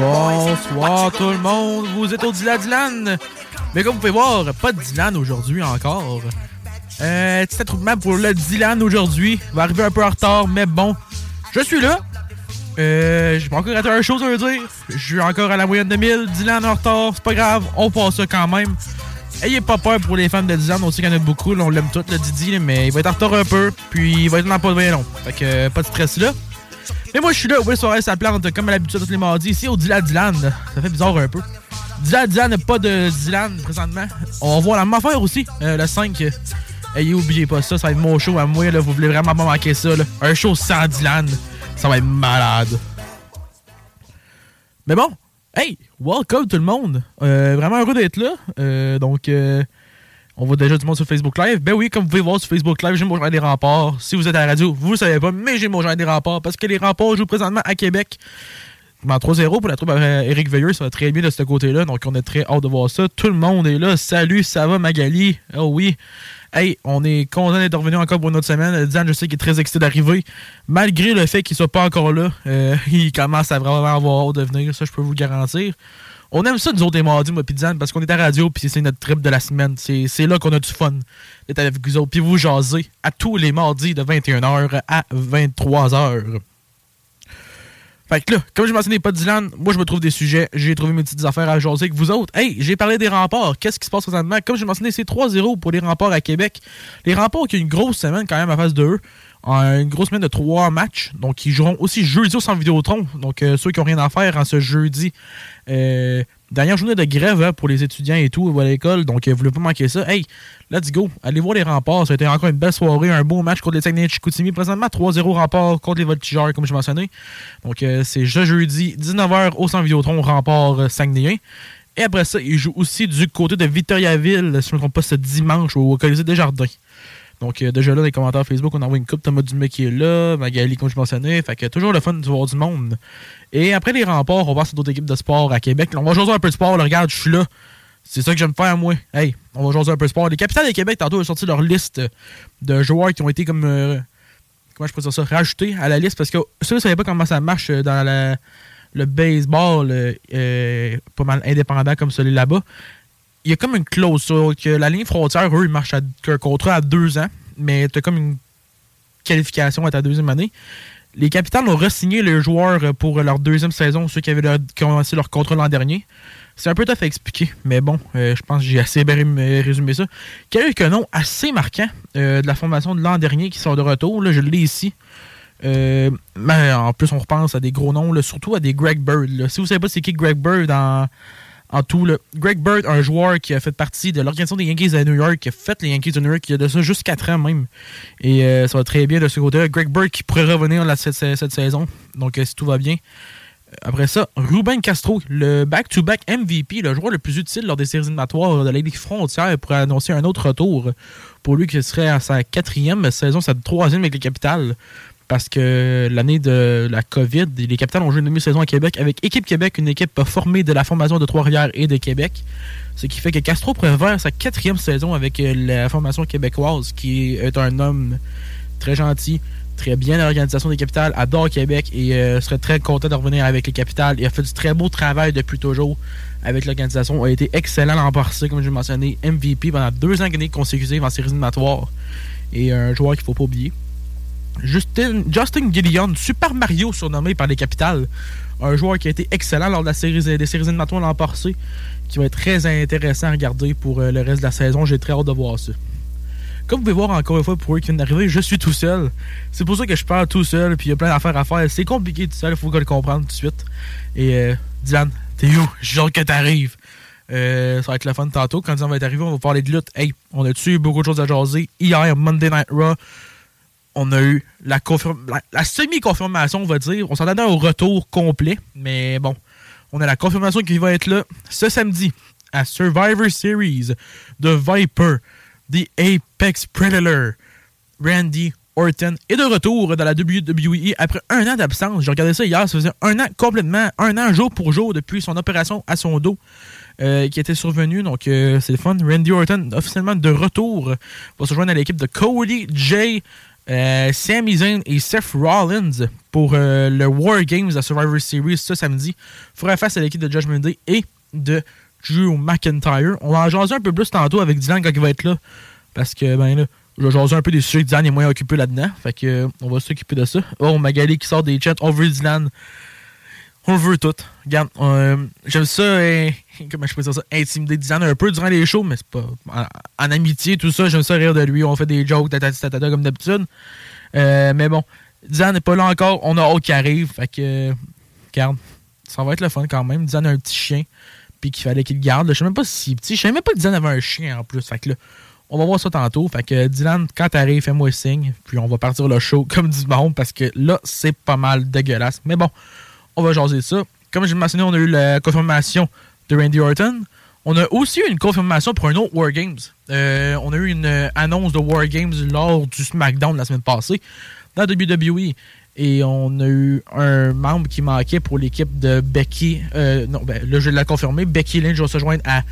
Bonsoir tout le monde, vous êtes au Dylan Dylan. Mais comme vous pouvez voir, pas de Dylan aujourd'hui encore. Euh, petit attroupement pour le Dylan aujourd'hui. Va arriver un peu en retard, mais bon, je suis là. Euh, j'ai pas encore raté un chose à dire. Je suis encore à la moyenne de 1000. Dylan en retard, c'est pas grave, on passe ça quand même. Ayez pas peur pour les fans de Dylan, on sait qu'il y en a beaucoup, là, on l'aime tout, le Didi, mais il va être en retard un peu, puis il va être dans pas bien long. Fait que euh, pas de stress là. Mais moi, je suis là, oui, soirée sa plante, comme à l'habitude tous les mardis, ici au Dylan Dylan. Ça fait bizarre un peu. Dylan Dylan n'a pas de Dylan présentement. On va voir la même affaire aussi, euh, le 5. euh, Ayez oubliez pas ça, ça va être mon show à moi, vous voulez vraiment pas manquer ça. Un show sans Dylan, ça va être malade. Mais bon, hey, welcome tout le monde. Euh, vraiment heureux d'être là. Euh, donc, euh, on voit déjà du monde sur Facebook Live. Ben oui, comme vous pouvez voir sur Facebook Live, j'ai mon journal des remparts. Si vous êtes à la radio, vous le savez pas, mais j'ai mon journal des remparts parce que les remparts jouent présentement à Québec. En 3-0 pour la troupe Eric Veilleux, ça va très bien de ce côté-là. Donc, on est très hâte de voir ça. Tout le monde est là. Salut, ça va, Magali? Oh oui. Hey, on est content d'être revenu encore pour une autre semaine. Diane, je sais qu'il est très excité d'arriver. Malgré le fait qu'il soit pas encore là, euh, il commence à vraiment avoir hâte de venir. Ça, je peux vous le garantir. On aime ça, nous autres, les mardis, moi, puis Diane, parce qu'on est à radio, puis c'est notre trip de la semaine. C'est c'est là qu'on a du fun d'être avec vous autres. Puis vous jaser à tous les mardis de 21h à 23h. Fait que là, comme je mentionnais pas Dylan, moi je me trouve des sujets, j'ai trouvé mes petites affaires à jaser avec vous autres. Hey, j'ai parlé des remparts. Qu'est-ce qui se passe présentement? Comme je mentionné, c'est 3-0 pour les remparts à Québec. Les remparts qui ont une grosse semaine quand même à face de eux. Euh, Une grosse semaine de trois matchs. Donc, ils joueront aussi jeudi au centre Vidéotron. Donc, euh, ceux qui n'ont rien à faire en ce jeudi. Euh, dernière journée de grève hein, pour les étudiants et tout à l'école. Donc, euh, vous ne voulez pas manquer ça. Hey, let's go. Allez voir les remparts. Ça a été encore une belle soirée. Un beau match contre les Saguenay de Chicoutimi. Présentement, 3-0 remparts contre les Voltigeurs, comme je mentionnais. Donc, euh, c'est ce jeudi, 19h au centre Vidéotron, rempart euh, Saguenayen. Et après ça, ils jouent aussi du côté de Victoriaville, si je ne me pas, ce dimanche au Colisée des Jardins. Donc, euh, déjà là, dans les commentaires Facebook, on envoie une coupe. Thomas Dumais qui est là, Magali, comme je mentionnais. Fait que toujours le fun de voir du monde. Et après les remparts, on va sur d'autres équipes de sport à Québec. On va jouer un peu de sport. regarde, je suis là. C'est ça que j'aime faire, moi. Hey, on va jouer un peu de sport. Les capitales de Québec, tantôt, ont sorti leur liste de joueurs qui ont été comme. euh, comment je peux dire ça Rajoutés à la liste. Parce que ceux qui ne savaient pas comment ça marche euh, dans le baseball, euh, pas mal indépendant comme celui là-bas, il y a comme une clause sur que la ligne frontière, eux, ils marchent à un contrat à deux ans, mais tu as comme une qualification à ta deuxième année. Les Capitals ont re-signé les joueurs pour leur deuxième saison, ceux qui, avaient leur- lancé leur contrat l'an dernier. C'est un peu tough à expliquer, mais bon, euh, je pense que j'ai assez bien résumé- résumé ça. Quelques noms assez marquants euh, de la formation de l'an dernier qui sont de retour. Là, je l'ai ici. Euh, en plus, on repense à des gros noms, là, surtout à des Greg Bird. là. Si vous ne savez pas c'est qui Greg Bird en, en tout, Greg Bird, un joueur qui a fait partie de l'organisation des Yankees à New York, qui a fait les Yankees de New York il y a de ça juste 4 ans même. Et euh, ça va très bien de ce côté-là. Greg Bird qui pourrait revenir cette, saison, donc euh, si tout va bien. après ça, Ruben Castro, le back-to-back MVP, le joueur le plus utile lors des séries éliminatoires de la Ligue frontière, pour annoncer un autre retour pour lui qui serait à sa quatrième saison, sa troisième avec les Capitales. Parce que l'année de la COVID, les Capitales ont joué une demi-saison à Québec avec Équipe Québec, une équipe formée de la formation de Trois-Rivières et de Québec. Ce qui fait que Castro préfère sa quatrième saison avec la formation québécoise, qui est un homme très gentil, très bien à l'organisation des capitales, adore Québec et euh, serait très content de revenir avec les capitales. Il a fait du très beau travail depuis toujours avec l'organisation. Il a été excellent l'an passé, comme je l'ai mentionné, MVP pendant deux ans consécutifs en séries éliminatoires. Et un joueur qu'il ne faut pas oublier. Justin, Justin Gideon, Super Mario surnommé par les capitales. Un joueur qui a été excellent lors de la série, des séries éliminatoires l'an passé, qui va être très intéressant à regarder pour euh, le reste de la saison. J'ai très hâte de voir ça. Comme vous pouvez voir encore une fois pour eux qui viennent d'arriver, je suis tout seul. C'est pour ça que je parle tout seul, puis il y a plein d'affaires à faire. C'est compliqué tout seul, il faut le comprendre tout de suite. Et euh, t'es où? J'ai que t'arrives. Euh, ça va être le fun tantôt. Quand Diane va être arrivé, on va parler de lutte. Hey, on a eu beaucoup de choses à jaser. Hier, Monday Night Raw, on a eu la, semi-confirmation, on va dire. On s'en attendait au retour complet, mais bon, on a la confirmation qui va être là ce samedi à Survivor Series de Viper. The Apex Predator, Randy Orton, est de retour dans la WWE après un an d'absence. J'ai regardé ça hier, ça faisait un an complètement, un an jour pour jour depuis son opération à son dos euh, qui était survenue. Donc euh, c'est le fun. Randy Orton officiellement de retour va se joindre à l'équipe de Cody, Jay, euh, Sami Zayn et Seth Rollins pour le War Games à Survivor Series ce samedi. Fera face à l'équipe de Judgment Day et de Drew McIntyre. On va en jaser un peu plus tantôt avec Dylan quand il va être là. Parce que, ben là, je vais jaser un peu des sujets que Dylan est moins occupé là-dedans. Fait que, on va s'occuper de ça. Oh, Magali qui sort des chats. On veut Dylan. On le veut tout. Regarde, euh, j'aime ça, euh, je intimider Dylan un peu durant les shows, mais c'est pas. En, amitié, tout ça, j'aime ça rire de lui. On fait des jokes, tatata, comme d'habitude. Euh, mais bon, Dylan n'est pas là encore. On a hâte qui arrive. Fait que, regarde, ça va être le fun quand même. Dylan a un petit chien puis qu'il fallait qu'il le garde. Je sais même pas si petit. Je savais même pas que Dylan avait un chien en plus. Fait que là, on va voir ça tantôt. Fait que Dylan, quand t'arrives, fais-moi signe. Puis on va partir le show comme du monde parce que là, c'est pas mal dégueulasse. Mais bon, on va jaser ça. Comme je mentionné, on a eu la confirmation de Randy Orton. On a aussi eu une confirmation pour un autre War Games. Euh, on a eu une annonce de War Games lors du SmackDown la semaine passée dans WWE. Et on a eu un membre qui manquait pour l'équipe de Becky. Euh, non, ben, là, je l'ai confirmé. Becky Lynch va se joindre à.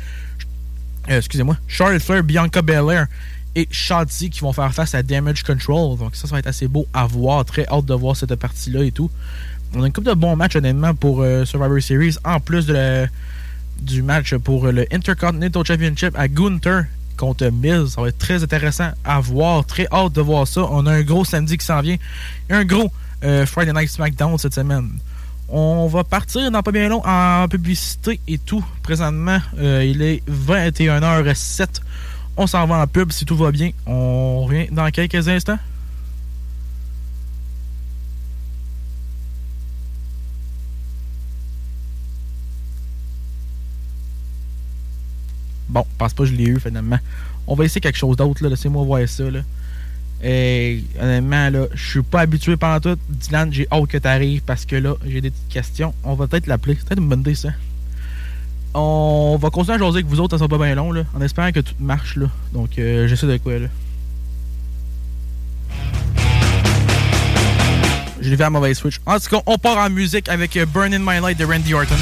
Euh, excusez-moi. Charlotte Flair, Bianca Belair et Shotzi qui vont faire face à Damage Control. Donc, ça, ça va être assez beau à voir. Très hâte de voir cette partie-là et tout. On a une couple de bons matchs, honnêtement, pour euh, Survivor Series. En plus de du match pour le Intercontinental Championship à Gunther contre Mills. Ça va être très intéressant à voir. Très hâte de voir ça. On a un gros samedi qui s'en vient. Et un gros euh, Friday Night SmackDown cette semaine. On va partir dans pas bien long en publicité et tout. Présentement, euh, il est 21h07. On s'en va en pub si tout va bien. On revient dans quelques instants. Bon, pense pas que je l'ai eu finalement. On va essayer quelque chose d'autre. Laissez-moi voir ça. Là. Et honnêtement, là, je suis pas habitué pendant tout. Dylan, j'ai hâte que tu arrives parce que là, j'ai des petites questions. On va peut-être l'appeler. C'est peut-être une bonne idée, ça. On va continuer à jaser avec vous autres, ça sera pas bien long, là, en espérant que tout marche, là. Donc, euh, j'essaie de quoi, là. Je l'ai fait à mauvaise switch. En tout cas, on part en musique avec euh, Burn in My Light de Randy Orton.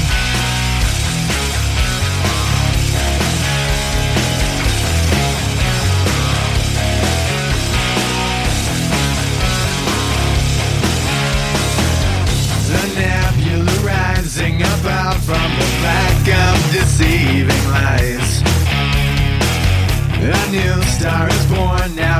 Deceiving lies. A new star is born, now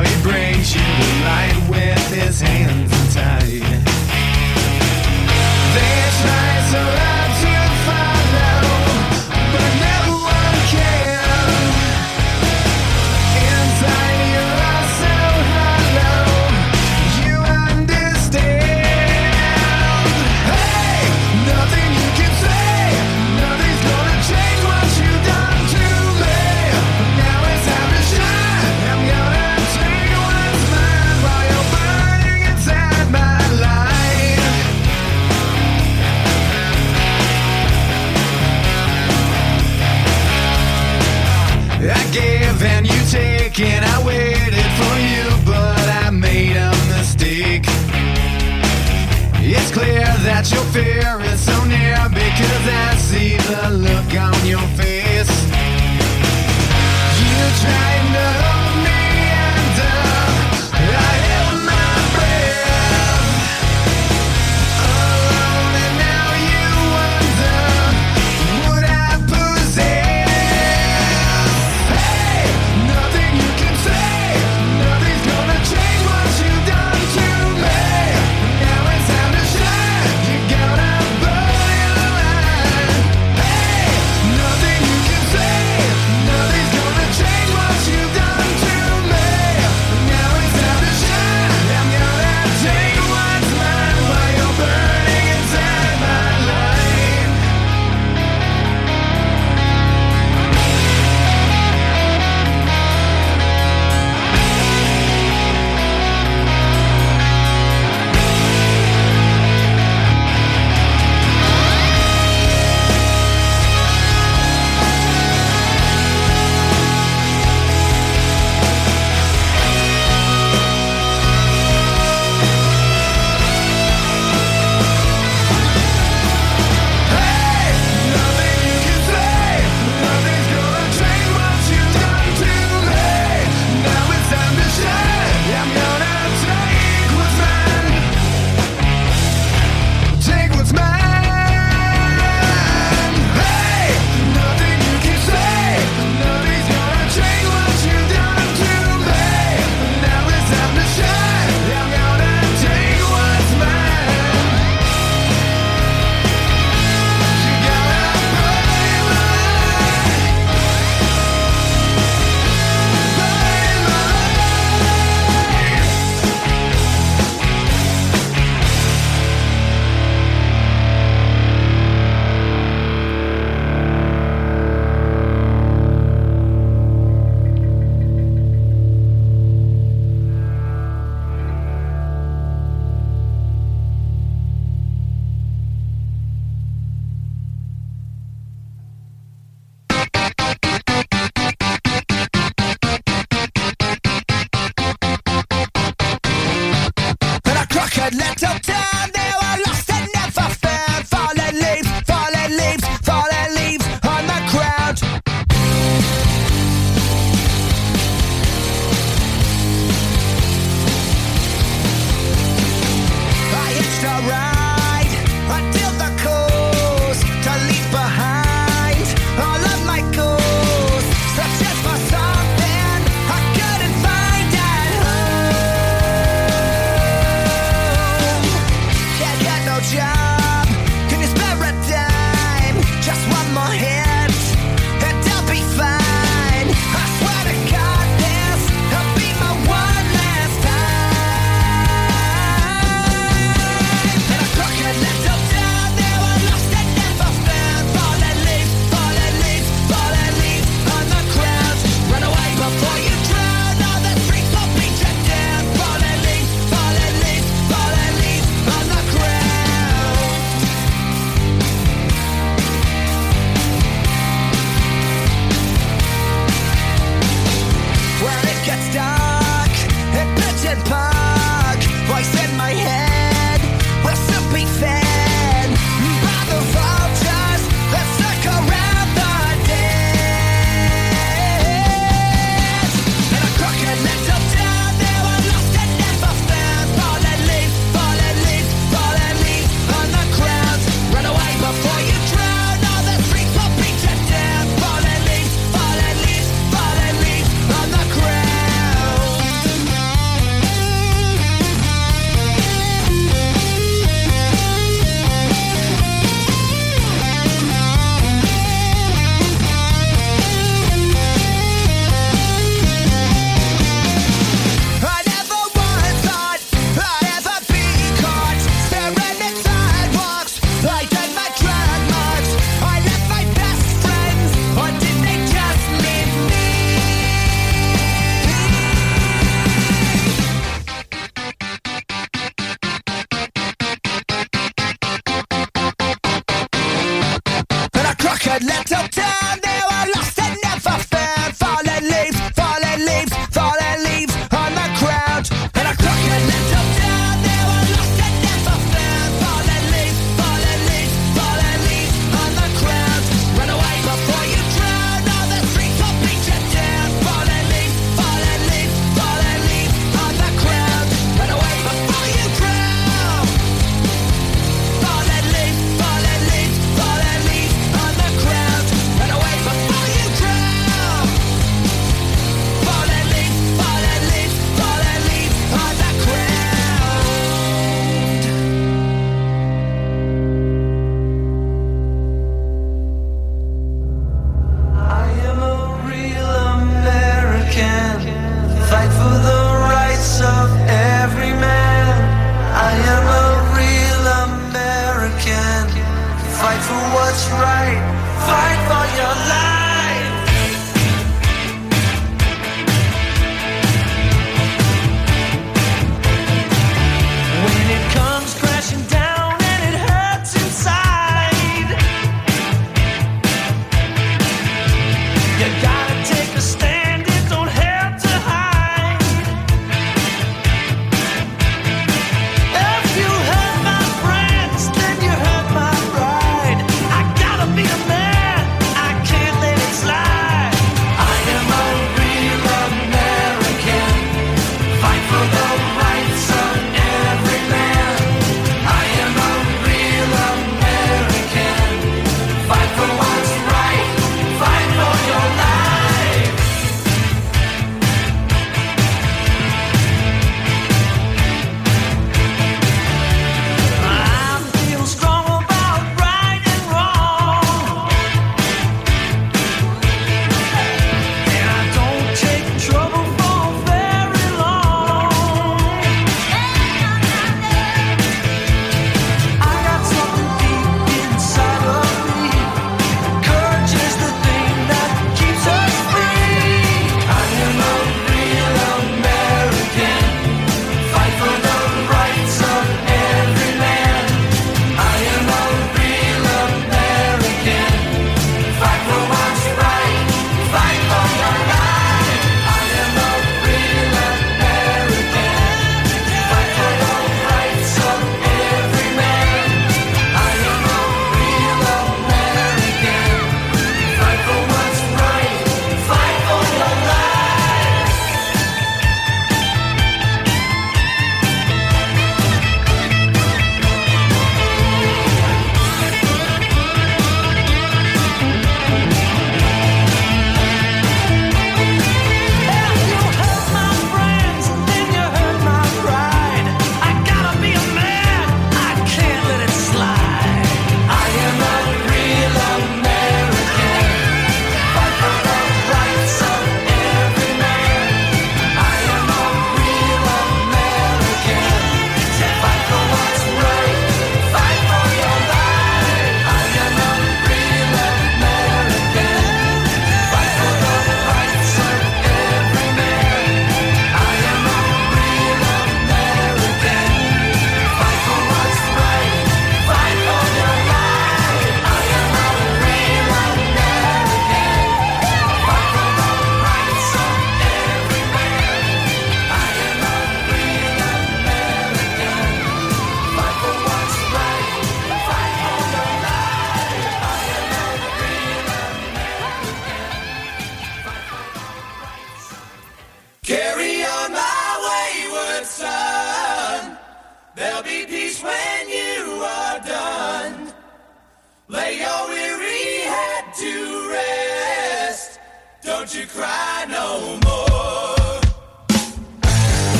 And I waited for you, but I made a mistake. It's clear that your fear is so near because I see the look on your face. You try.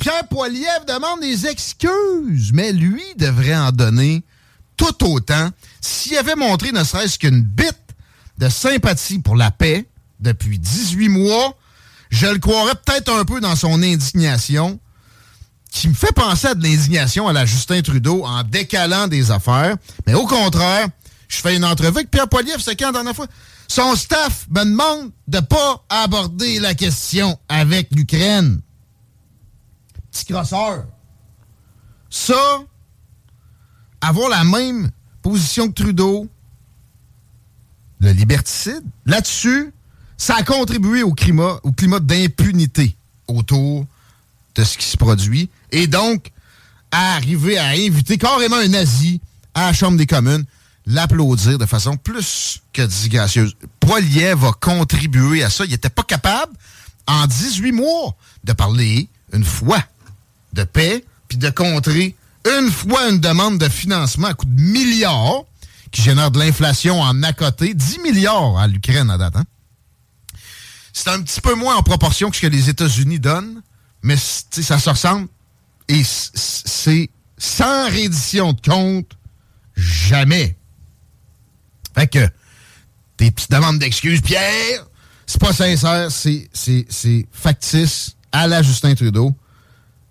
Pierre Poilievre demande des excuses, mais lui devrait en donner tout autant s'il avait montré ne serait-ce qu'une bite de sympathie pour la paix depuis 18 mois. Je le croirais peut-être un peu dans son indignation, qui me fait penser à de l'indignation à la Justin Trudeau en décalant des affaires. Mais au contraire, je fais une entrevue avec Pierre Poilievre, c'est quand la dernière fois? Son staff me demande de pas aborder la question avec l'Ukraine. Petit crosseur. Ça, avoir la même position que Trudeau, le liberticide, là-dessus, ça a contribué au climat, au climat d'impunité autour de ce qui se produit. Et donc, à arriver à inviter carrément un nazi à la Chambre des communes, l'applaudir de façon plus que disgracieuse. Poilier va contribuer à ça. Il n'était pas capable, en 18 mois, de parler une fois de paix, puis de contrer une fois une demande de financement à coût de milliards, qui génère de l'inflation en à côté, 10 milliards à l'Ukraine à date. hein. C'est un petit peu moins en proportion que ce que les États-Unis donnent, mais ça se ressemble. Et c'est sans reddition de compte, jamais. Fait que tes petites demandes d'excuses, Pierre, c'est pas sincère, c'est, c'est, c'est factice à la Justin Trudeau.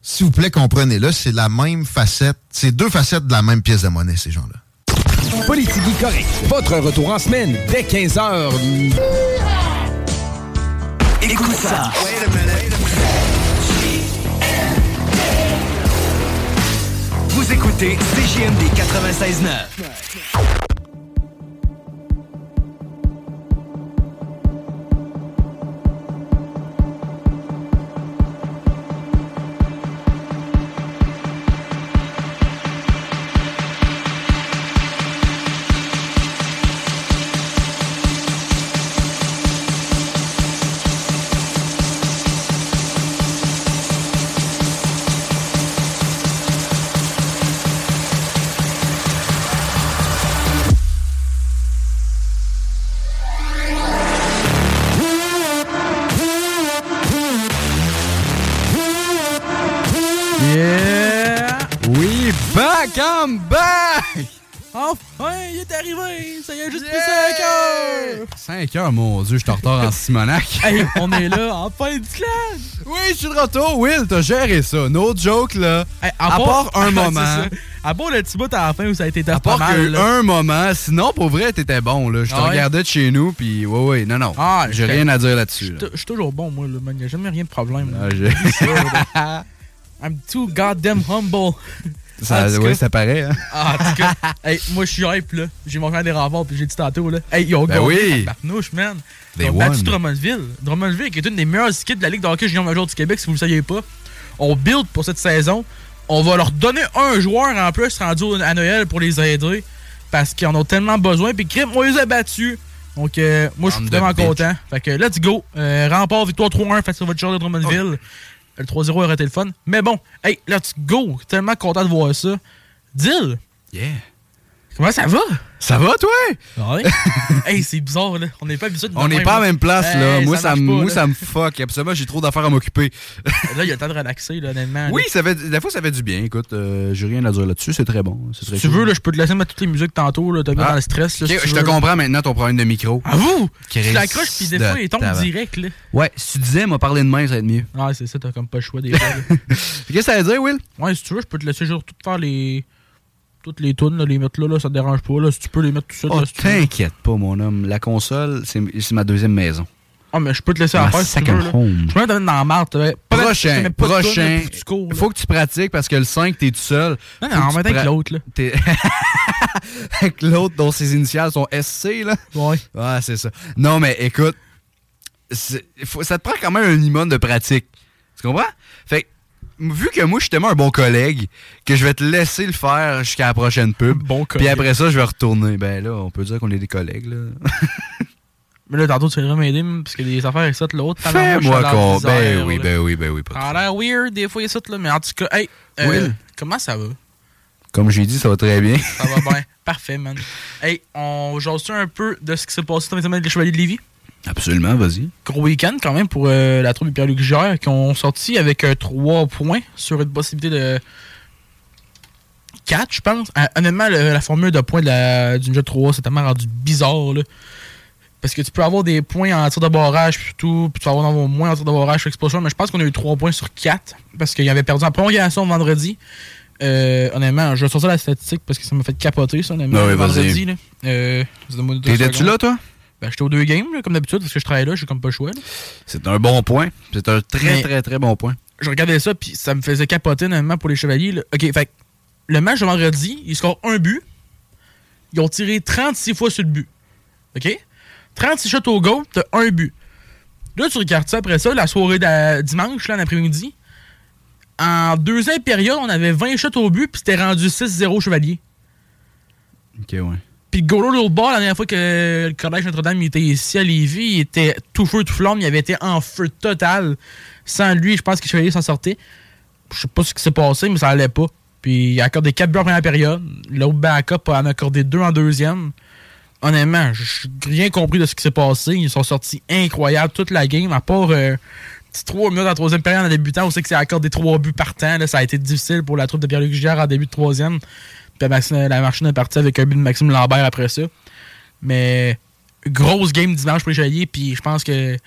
S'il vous plaît, comprenez-le, c'est la même facette, c'est deux facettes de la même pièce de monnaie, ces gens-là. Politique correct. Votre retour en semaine dès 15h. Écoute ça. Vous écoutez CJMD 96.9. 5 heures, mon Dieu, je suis en retard en Simonac. Hey, on est là, en fin du clan! Oui, je suis de retour. Will, t'as géré ça. No joke, là. Hey, à part un moment. À part le petit bout à la fin où ça a été À tough pas part mal. que là. un moment, sinon, pour vrai, t'étais bon, là. Je te Ah ouais? regardais de chez nous, puis ouais, ouais, non, non. Ah, J'ai rien à dire là-dessus. là. Je suis toujours bon, moi, là, man. Y a jamais rien de problème. là. Ah, I'm too goddamn humble. Ça, ouais, cas- ça paraît, hein. Ah, en tout cas, hey, moi, je suis hype, là. J'ai mon des remparts, puis j'ai dit tantôt, là. Hey, ils ont Ben gagné, oui. man. Ils ont battu. Drummondville. Drummondville, qui est une des meilleures équipes de la Ligue de hockey junior major du Québec, si vous le saviez pas. On build pour cette saison. On va leur donner un joueur en plus rendu à Noël pour les aider. Parce qu'ils en ont tellement besoin. Puis Crip, moi, ils ont battu. Donc, euh, moi, je suis vraiment content. Fait que, let's go. Euh, rempart, victoire 3-1 face à votre joueur de Drummondville. Le 3-0 aurait été le fun. Mais bon, hey, let's go. Tellement content de voir ça. Dill, Yeah. Comment ça va? Ça va, toi? Ouais. hey, c'est bizarre, là. On n'est pas habitué de On n'est pas à la même place, là. Hey, Moi, ça, me- pas, moi, là. ça me fuck. Absolument, j'ai trop d'affaires à m'occuper. Là, il y a le temps de relaxer, là, honnêtement. Oui, là. ça fait, des fois, ça fait du bien. Écoute, euh, j'ai rien à dire là-dessus. C'est très bon. Si tu cool. veux, là, je peux te laisser mettre toutes les musiques tantôt, là. T'as mis Ah. dans le stress, là. Si je te comprends maintenant ton problème de micro. À vous! Chris Tu l'accroches, puis des de fois, il tombe direct, là. Ouais, si tu disais, m'a parlé de main, ça va être mieux. Ouais, c'est ça, t'as comme pas le choix des fois. là. Qu'est-ce que ça veut dire, Will? Ouais, si tu veux, je peux te laisser juste tout faire les. Toutes les tunes, là, les mettre là, là, ça te dérange pas, là. Si tu peux les mettre tout ça, Oh, si t'inquiète pas, mon homme. La console, c'est ma deuxième maison. Ah, mais je peux te laisser en faire si tu veux, home. Je peux te mettre dans la marde, Prochain, pas prochain. là. Faut que tu pratiques parce que le 5, t'es tout seul. Non, non, pra- l'autre, là. Avec l'autre dont ses initiales sont SC, là. Ouais. Ouais, c'est ça. Non, mais écoute, faut- ça te prend quand même un minimum de pratique. Tu comprends? Fait que, vu que moi, je suis tellement un bon collègue, que je vais te laisser le faire jusqu'à la prochaine pub. Bon Puis collègue. après ça, je vais retourner. Ben là, on peut dire qu'on est des collègues, là. Mais là, tantôt, tu viendras m'aider, parce que des affaires avec ça, de l'autre. Fais-moi con. Ben oui, ben oui, ben oui. pas de Ça a l'air weird, des fois, ça, là. Mais en tout cas, hey, euh, Will. comment ça va? Comme j'ai dit, ça va très bien. Ça va bien. Parfait, man. Hey, on jase un peu de ce qui s'est passé dans les semaines avec les Chevaliers de Lévis? Absolument, vas-y. Gros week-end quand même pour euh, la troupe de Pierre-Luc qui ont sorti avec 3 points sur une possibilité de 4, je pense. Euh, honnêtement, le- la formule de points de la- du jeu 3, c'est tellement rendu bizarre. Là. Parce que tu peux avoir des points en tir de barrage, tout, puis tu vas avoir moins en tir de barrage sur explosion, mais je pense qu'on a eu 3 points sur 4 parce qu'il avait perdu en prolongation vendredi. Euh, honnêtement, je vais sortir la statistique parce que ça m'a fait capoter, ça, honnêtement. Ah oui, vendredi, là. Euh, T'étais-tu là, toi? Ben, j'étais aux deux games, là, comme d'habitude, parce que je travaille là, j'ai comme pas le choix. C'est un bon point. C'est un très, Mais- très, très bon point. je regardais ça, puis ça me faisait capoter, normalement, pour les Chevaliers. là. OK, fait le match de vendredi, ils scorent un but. Ils ont tiré 36 fois sur le but. OK? 36 shots au goal, t'as un but. Là, tu regardes ça après ça, la soirée de dimanche, là, en après-midi. En deuxième période, on avait 20 shots au but, puis c'était rendu 6-0 Chevalier. Ok, ouais. Puis le goaler de l'autre bord, la dernière fois que le Collège Notre-Dame était ici à Lévis, il était tout feu, tout flamme, il avait été en feu total. Sans lui, je pense que les Chevaliers s'en sortaient. Je sais pas ce qui s'est passé, mais ça allait pas. Puis il a accordé 4 buts en première période. L'autre backup en a accordé 2 en deuxième. Honnêtement, j'ai rien compris de ce qui s'est passé. Ils sont sortis incroyables toute la game, à part euh, petit 3 minutes en troisième période en débutant. On sait que c'est accordé 3 buts par temps. Là, ça a été difficile pour la troupe de Pierre-Luc Giguère en début de troisième. Puis Maxime- la machine est partie avec un but de Maxime Lambert après ça. Mais grosse game dimanche pour les Chevaliers. Puis je pense que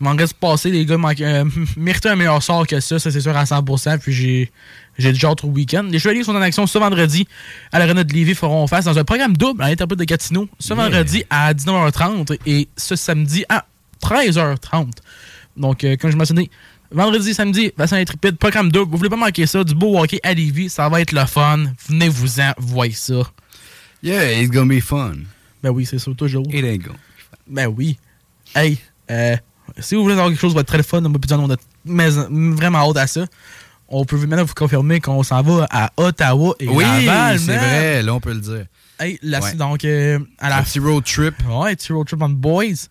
m'en reste passé. Les gars euh, méritaient un meilleur sort que ça. Ça, c'est sûr à 100%. Puis j'ai j'ai déjà hâte au week-end. Les Chevaliers sont en action ce vendredi à l'Arena de Lévis. feront face dans un programme double à l'interprète de Gatineau ce Yeah. vendredi à 19h30 et ce samedi à 13h30. Donc, euh, comme je mentionnais, vendredi, samedi, bassin intrépide, programme double. Vous voulez pas manquer ça, du beau hockey à Lévis. Ça va être le fun. Venez-vous-en, voyez ça. Yeah, it's gonna be fun. Ben oui, c'est ça, toujours. It ain't gonna. Ben oui. Hey, euh, si vous voulez avoir quelque chose être très fun, on a mais- vraiment hâte à ça. On peut maintenant vous confirmer qu'on s'en va à Ottawa et Oui, Laval, c'est man. vrai, là, on peut le dire. Hey, là, Ouais. c'est donc euh, à la Un petit road trip. Ouais, petit road trip on boys.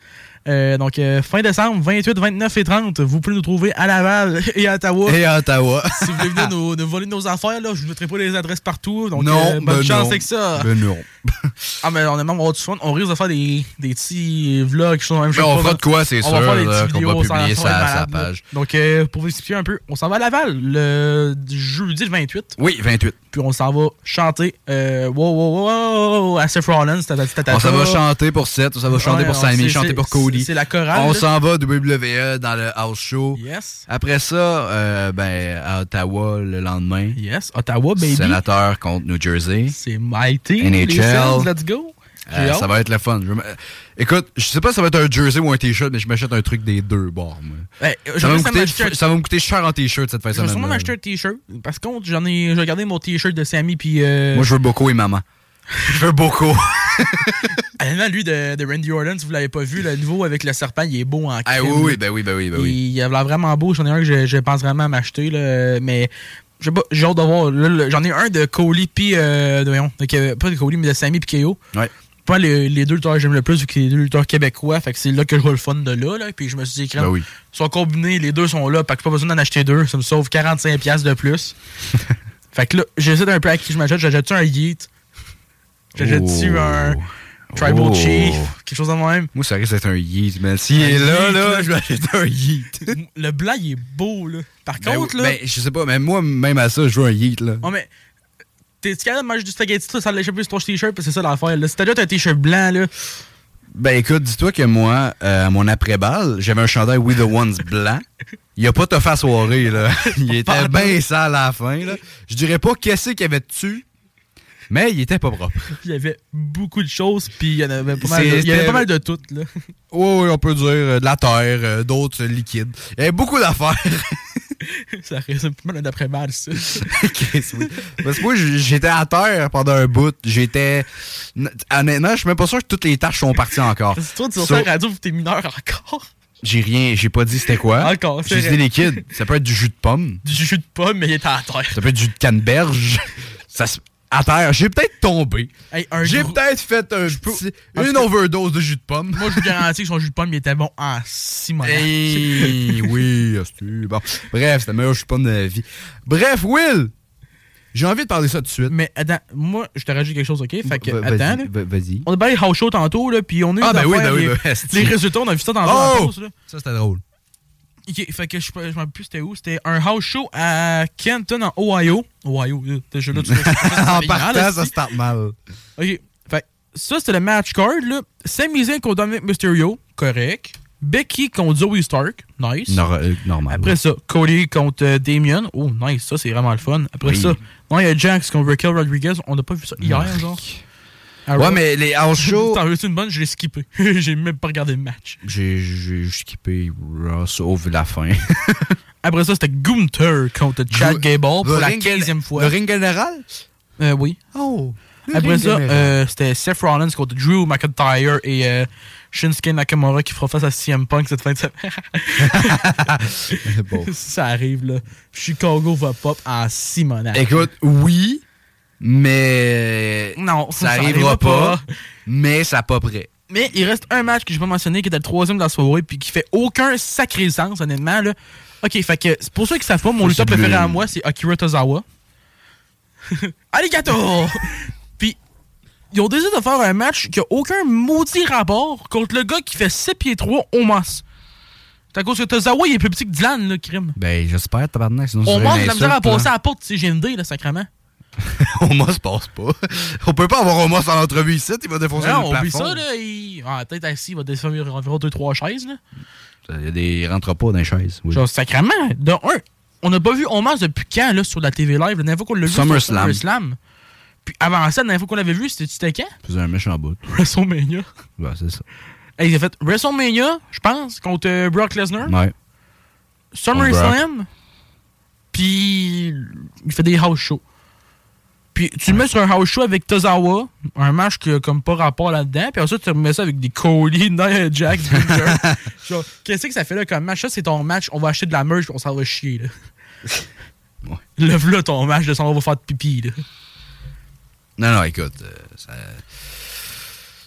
Euh, donc, euh, fin décembre, 28, 29 et 30, vous pouvez nous trouver à Laval et à Ottawa. Et à Ottawa. si vous voulez venir nous, nous voler nos affaires, là, je ne mettrai pas les adresses partout. Donc, non, euh, bonne ben chance non. avec ça. Ben non. Ah, mais on est même avoir du fun. On risque de faire des, des petits vlogs sont même Ben, on fera de quoi, c'est on sûr, va faire des là, petites vidéos, va publier ça sa- page. Donc, euh, pour vous expliquer un peu, on s'en va à Laval le jeudi le 28. Oui, 28. Puis on s'en va chanter euh, wow, wow, wow, wow, à Seth Rollins. On s'en va chanter pour Seth, on s'en va chanter pour on- Sammy, chanter pour Cody. C'est la chorale, On s'en va de WWE dans le house show. Yes. Après ça, euh, ben, à Ottawa le lendemain. Yes, Ottawa, baby. Sénateur contre New Jersey. C'est mighty. NHL. Les let's go. Euh, ça va être le fun. Je Écoute, je sais pas si ça va être un jersey ou un t-shirt, mais je m'achète un truc des deux bords. Ben, ça, va me coûter, m'acheter un- ça va me coûter cher en t-shirt cette fin de Je vais semaine. sûrement m'acheter un t-shirt. Parce que contre, j'en ai, j'ai regardé mon t-shirt de Sammy puis. Euh... Moi, je veux beaucoup et maman. je veux beaucoup. Honnêtement, lui de, de Randy Orton, si vous l'avez pas vu, le nouveau avec le serpent, il est beau en Ah oui, oui, ben oui, ben oui, ben oui. Il a l'air vraiment beau. J'en ai un que je, je pense vraiment à m'acheter. là, Mais je sais pas, j'ai hâte de voir. J'en ai un de Coley puis. Euh, de, voyons, de Ke- pas de Coley, mais de Sammy puis KO. Ouais. Pas les, les deux lutteurs que j'aime le plus, vu que c'est les deux lutteurs québécois. Fait que c'est là que je vois le fun de là. là. Puis je me suis dit, crème, Ben oui. ils sont combinés, les deux sont là. Fait que pas besoin d'en acheter deux. Ça me sauve 45$ de plus. fait que là, j'hésite un peu à qui je m'achète. J'achète-tu un Yeet? J'achète-tu Oh. un Tribal Oh. Chief, quelque chose de même? Moi, ça risque d'être un yeet, man. S'il est là, yeet, là, je vais acheter un yeet. Le blanc, il est beau, là. Par Ben contre, là. ben, je sais pas, mais moi, même à ça, je veux un yeet, là. Oh, mais. T'es-tu capable de manger du spaghetti, là, sans l'échapper sur ton t-shirt? Parce que c'est ça l'affaire, là. Si t'as déjà un t-shirt blanc, là. Ben écoute, dis-toi que moi, euh, à mon après-balle, j'avais un chandail We the Ones blanc. Il a pas toffé à soirée, là. Il était bien sale à la fin, là. Je dirais pas qu'est-ce qu'il y avait dessus, mais il était pas propre. Il y avait beaucoup de choses, puis il y en avait pas mal de, il y avait pas mal de tout, là. Oui, oui, on peut dire euh, de la terre, euh, d'autres euh, liquides. Il y avait beaucoup d'affaires. ça résume pas mal d'après-mal, ça. Chris, oui. Parce que moi, j'étais à terre pendant un bout. J'étais. Honnêtement, je suis même pas sûr que toutes les tâches sont parties encore. Que toi, tu So- sur la radio, t'es mineur encore? J'ai rien, j'ai pas dit c'était quoi. Encore, c'est J'ai dit liquides. Ça peut être du jus de pomme. Du jus de pomme, mais il était à terre. Ça peut être du jus de canneberge. Ça se- À terre, j'ai peut-être tombé. Hey, J'ai gros- peut-être fait un petit- En une overdose de jus de pomme. Moi, je vous garantis que son jus de pomme, il était bon en Simon. Hey, oui, hostie. bon. Bref, c'était le meilleur jus de pomme de la vie. Bref, Will, j'ai envie de parler ça tout de suite. Mais attends, moi, je te rajoute quelque chose, ok? Fait que, attends, vas-y. On a parlé house show tantôt, là, puis on a eu Ah, ben oui, ben oui, les, ben, les résultats, on a vu ça tantôt Oh! en pause, là. Ça, c'était drôle. Ok, fait que je je me rappelle plus c'était où. C'était un house show à Kenton, en Ohio. Ohio, là, déjà là, tu en partant, ça si. start mal. Ok, fait ça, c'était le match card, là. Sami Zayn contre Dominic Mysterio, correct. Becky contre Zoe Stark, nice. Nor- euh, normal. Après ça, Cody contre euh, Damien. Oh, nice, ça, c'est vraiment le fun. Après Oui. ça, non, il y a Jax contre Raquel Rodriguez. On n'a pas vu ça hier, Marc. genre. Ouais, mais les house shows. T'en veux une bonne? Je l'ai skippé. J'ai même pas regardé le match. J'ai skippé Raw sauf la fin. Après ça, c'était Gunther contre Chad Gable pour le la ring- 15e fois. Le ring général? Euh, oui. Oh. Après ça, euh, c'était Seth Rollins contre Drew McIntyre et euh, Shinsuke Nakamura qui fera face à CM Punk cette fin de semaine. Bon. ça arrive, là. Chicago va pop en Simonac. Écoute, oui, mais. Non, ça, ça arrivera pas, pas. mais ça pas prêt. Mais il reste un match que j'ai pas mentionné qui était le troisième de la soirée puis qui fait aucun sacré sens, honnêtement. Là. Ok, fait que c'est pour ceux qui savent pas, mon lutteur c'est préféré à moi, c'est Akira Tozawa. Alligator! puis ils ont décidé de faire un match qui a aucun maudit rapport contre le gars qui fait 7 pieds 3 au mas. C'est à cause que Tozawa, il est plus petit que Dylan, là, crime. Ben, j'espère, tabarnak, sinon On c'est une de la misère à passer à la porte de CGND, là, sacrément. Omos passe pas. On peut pas avoir Omos en entrevue ici, il va défoncer Non, le on plafond. oublie ça, là. Il... Ah, peut-être assis, il va descendre environ 2-3 chaises, là. Il y a des il rentre pas dans les chaises. Oui. Genre, sacrément, de un, on n'a pas vu Omas depuis quand, là, sur la TV Live? La dernière fois qu'on l'a vu, c'était SummerSlam. SummerSlam. Puis avant ça, la dernière fois qu'on l'avait vu, c'était c'était quand? Faisait un méchant bout. WrestleMania. Ouais, c'est ça. Il a fait WrestleMania, je pense, contre euh, Brock Lesnar. Ouais. SummerSlam. Puis il fait des house shows. Puis tu le mets sur un house show avec Tozawa, un match qui a comme pas rapport là-dedans. Puis ensuite tu remets ça avec des Cody, Nia Jax. Genre, qu'est-ce que ça fait là comme match? Ça, c'est ton match. On va acheter de la merch on s'en va chier. Là. Lève là ton match de s'en va faire de pipi. Là. Non, non, écoute, euh, ça,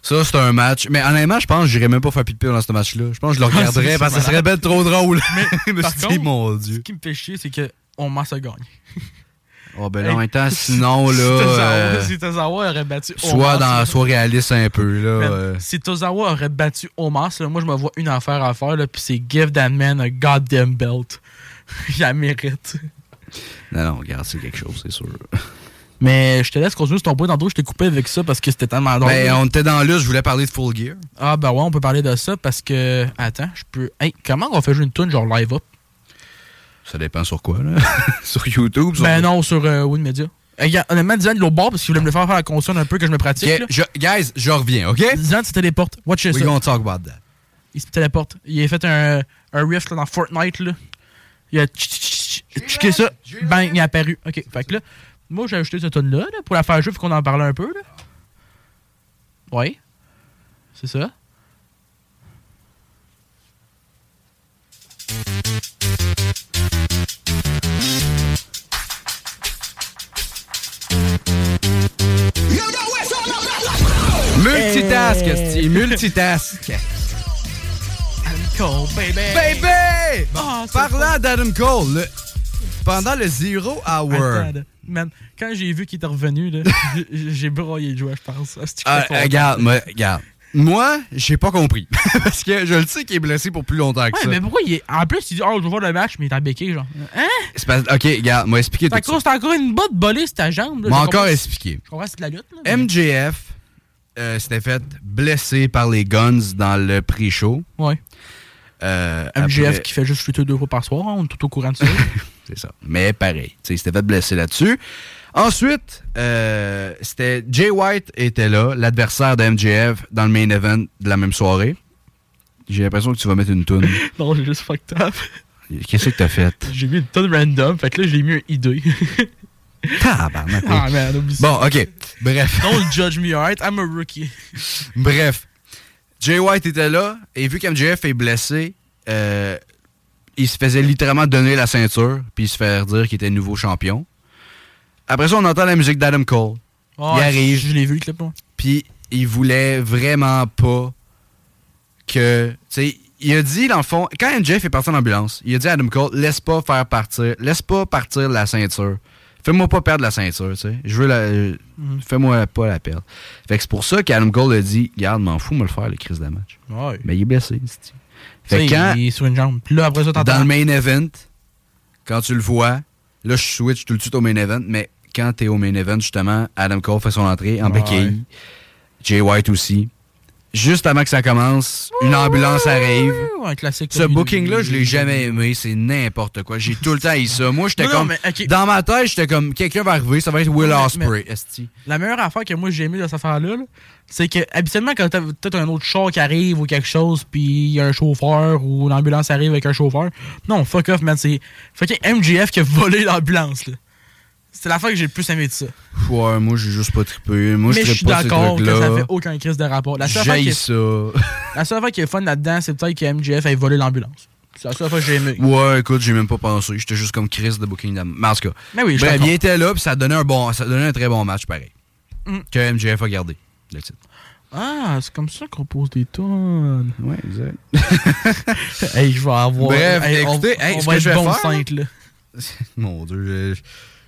ça c'est un match. Mais honnêtement, je pense que j'irais même pas faire pipi dans ce match-là. Je pense que je le Ah, regarderais parce que ça serait bien trop drôle. Mais, par dit, contre, mon Dieu. Ce qui me fait chier, c'est que on masse a gagné. Oh, ben là, en même temps, sinon, là. Si Tozawa, euh, si Tozawa aurait battu Omos, dans, là, sois réaliste un peu, là. Man, euh. Si Tozawa aurait battu Omas, là, moi je me vois une affaire à faire, là, puis c'est give that man a goddamn belt. Il la mérite. Non, non, regarde, c'est quelque chose, c'est sûr. Mais je te laisse continuer sur ton point tantôt, je t'ai coupé avec ça parce que c'était tellement drôle. Ben, on était dans là, je voulais parler de Full Gear. Ah ben ouais, on peut parler de ça parce que. Attends, je peux. Hey, comment on fait jouer une tune genre live up? Ça dépend sur quoi, là. sur YouTube, sur... Ben non, sur euh, gars, honnêtement, est au bord parce qu'il voulait me le faire faire la console un peu que je me pratique. Ok, là. je- guys, je reviens, OK? Dylan se téléporte. Watch We ça. gonna talk about that. Il se téléporte. Il a fait un, un riff là, dans Fortnite. Là. Il a tchiqué ça. Bang, il est apparu. Ok, fait que là, moi j'ai ajouté cette tune là pour la faire jouer, faut qu'on en parle un peu. Là. Ouais. C'est ça. Multitask, Hey. esti, multitask. Cole, baby. Baby! Ah, Parlant d'Adam Cole, le- pendant le Zero Hour. Attends. Man, quand j'ai vu qu'il était revenu, j'ai- broyé le jouet, je pense. Ah, Ah, regarde, moi, regarde. Moi, j'ai pas compris. Parce que je le sais qu'il est blessé pour plus longtemps que Ouais, ça. mais pourquoi il est. En plus, il dit, oh, je vais voir le match, mais il est en béquille, genre. Hein? C'est parce- Ok, regarde, moi expliquer T'as tout ça. t'as encore une botte bolée sur ta jambe. là. M'a Je encore comprends- expliqué. Je comprends c'est de la lutte, là. mais- MJF euh, s'était fait blesser par les Guns dans le pre-show. Ouais. Euh, après- qui fait juste chuter deux fois par soir, hein, on est tout au courant de ça. C'est ça. Mais pareil, tu sais, il s'était fait blesser là-dessus. Ensuite, euh, c'était Jay White était là, l'adversaire de MJF dans le main event de la même soirée. J'ai l'impression que tu vas mettre une toune. non, j'ai juste fucked up. Qu'est-ce que t'as fait? J'ai mis une tonne random, fait que là, j'ai mis un ID. Tabarnak. ah, ça. Bon, ok. Bref. Don't judge me, alright? I'm a rookie. Bref. Jay White était là, et vu qu'MJF est blessé, euh, il se faisait littéralement donner la ceinture, puis se faire dire qu'il était nouveau champion. Après ça, on entend la musique d'Adam Cole. Il arrive. Je l'ai vu, le clip, moi. Puis il voulait vraiment pas que. Tu sais, il a dit, dans le fond, quand MJF est parti en ambulance, il a dit à Adam Cole laisse pas faire partir, laisse pas partir la ceinture. Fais-moi pas perdre la ceinture, tu sais. Je veux la. euh, Mhm. Fais-moi pas la perdre. Fait que c'est pour ça qu'Adam Cole a dit Garde, m'en fous, me le faire, le crise de match. Ouais. Mais il est blessé, c'est Fait quand, il est sur une jambe. Puis là, après ça, t'entends. dans le main event, quand tu le vois, là, je switch tout de suite au main event, mais quand t'es au main event, justement, Adam Cole fait son entrée en Ouais. béquille. Jay White aussi. Juste avant que ça commence, une ambulance arrive. Ouais, un classique. Ce booking-là, je l'ai jamais aimé. C'est n'importe quoi. J'ai tout le temps eu ça. Moi, j'étais comme. mais. Dans ma tête, j'étais comme. Quelqu'un va arriver, ça va être Will Ospreay. La meilleure affaire que moi j'ai aimé de cette affaire-là, là, c'est que habituellement, quand t'as peut-être un autre char qui arrive ou quelque chose, puis il y a un chauffeur ou l'ambulance arrive avec un chauffeur. Non, fuck off, man. C'est fucking MGF qui a volé l'ambulance, là. C'est la fois que j'ai le plus aimé de ça. Ouais, moi, j'ai juste pas trippé. Moi, Mais je suis d'accord que ça fait aucun crise de rapport. La seule affaire qui J'haïs est- ça. La seule fois qui est fun là-dedans, c'est peut-être que MGF ait volé l'ambulance. C'est la seule fois que j'ai aimé. Ouais, écoute, j'ai même pas pensé. J'étais juste comme Chris de Booking Dam. Mais en tout cas. Mais oui, Bref, il était là, puis ça donnait un bon, ça donnait un très bon match, pareil. Mm. Que MJF a gardé. Le titre. Ah, c'est comme ça qu'on pose des tonnes. Ouais, exact. hey, je vais avoir. Bref, Hey, écoutez, on, hey, on va être bon faire, cinq, là. Mon Dieu, je,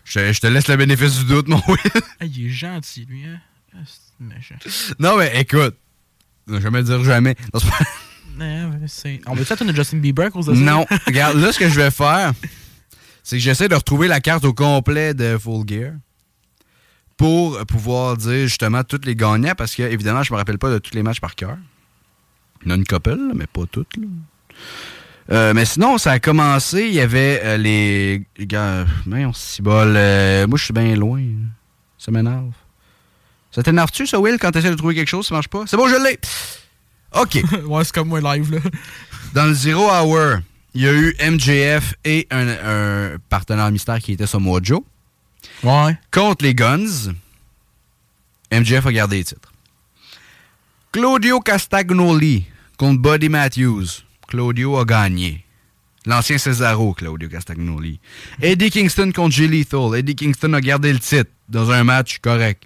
je- je te laisse le bénéfice du doute, mon Will. Hey, il est gentil, lui, hein? Ah, c'est méchant. non, mais écoute, jamais dire jamais. Non, pas- Non, mais c'est- On va peut-être une Justin Bieber à cause de ça? Non, regarde, là, ce que je vais faire, c'est que j'essaie de retrouver la carte au complet de Full Gear pour pouvoir dire justement tous les gagnants, parce que, évidemment, je me rappelle pas de tous les matchs par cœur. Il y en a une couple, mais pas toutes. là. Euh, mais sinon, ça a commencé, il y avait euh, les gars. Mais on s'y bol. euh, moi, je suis bien loin. Ça m'énerve. Ça t'énerve-tu, ça, Will, quand t'essaies de trouver quelque chose, ça marche pas? C'est bon, je l'ai! OK. ouais, c'est comme moi live, là. Dans le Zero Hour, il y a eu MJF et un, un partenaire mystère qui était Samoa Joe. Ouais. Contre les Guns, MJF a gardé les titres. Claudio Castagnoli contre Buddy Matthews. Claudio a gagné. L'ancien Cesaro, Claudio Castagnoli. Eddie Kingston contre Jay Lethal. Eddie Kingston a gardé le titre dans un match correct.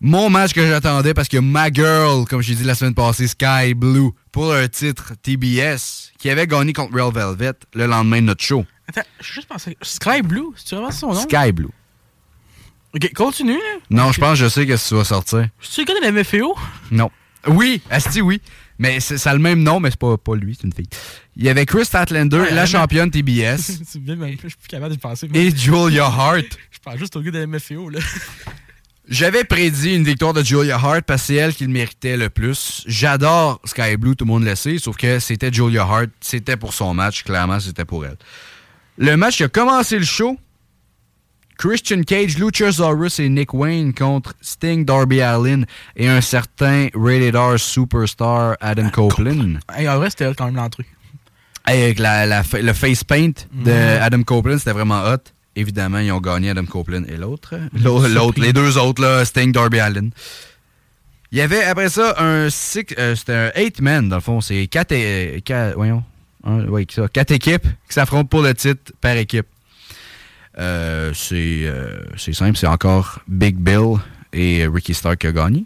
Mon match que j'attendais parce que ma girl, comme j'ai dit la semaine passée, Sky Blue, pour un titre TBS, qui avait gagné contre Real Velvet le lendemain de notre show. Attends, je juste pensé. Sky Blue, c'est vraiment son nom? Sky Blue. Ok, continue, là. Non, je pense que je sais que tu vas sortir. Tu de la MFAO? Non. Oui, Asti, oui. Mais c'est- ça a le même nom, mais c'est pas, pas lui, c'est une fille. Il y avait Chris Statlander, Ouais, la championne TBS, c'est bien, mais je suis plus capable de penser. et Julia Hart. Je parle juste au gars de la MFAO, là. J'avais prédit une victoire de Julia Hart parce que c'est elle qui le méritait le plus. J'adore Sky Blue, tout le monde le sait, sauf que c'était Julia Hart, c'était pour son match, clairement, c'était pour elle. Le match qui a commencé le show, Christian Cage, Luchasaurus et Nick Wayne contre Sting, Darby Allin et un certain Rated R Superstar Adam Copeland. Hey, en vrai, c'était quand même l'entrée. Avec la, la fa- le face paint de Mhm. Adam Copeland, c'était vraiment hot. Évidemment, ils ont gagné Adam Copeland et l'autre. L'autre, les deux autres, là, Sting, Darby Allin. Il y avait après ça un six, euh, c'était un eight man dans le fond. C'est quatre, euh, quatre- voyons, un- ouais, ça, quatre équipes qui s'affrontent pour le titre par équipe. Euh, c'est, euh, c'est simple, c'est encore Big Bill et Ricky Stark qui a gagné.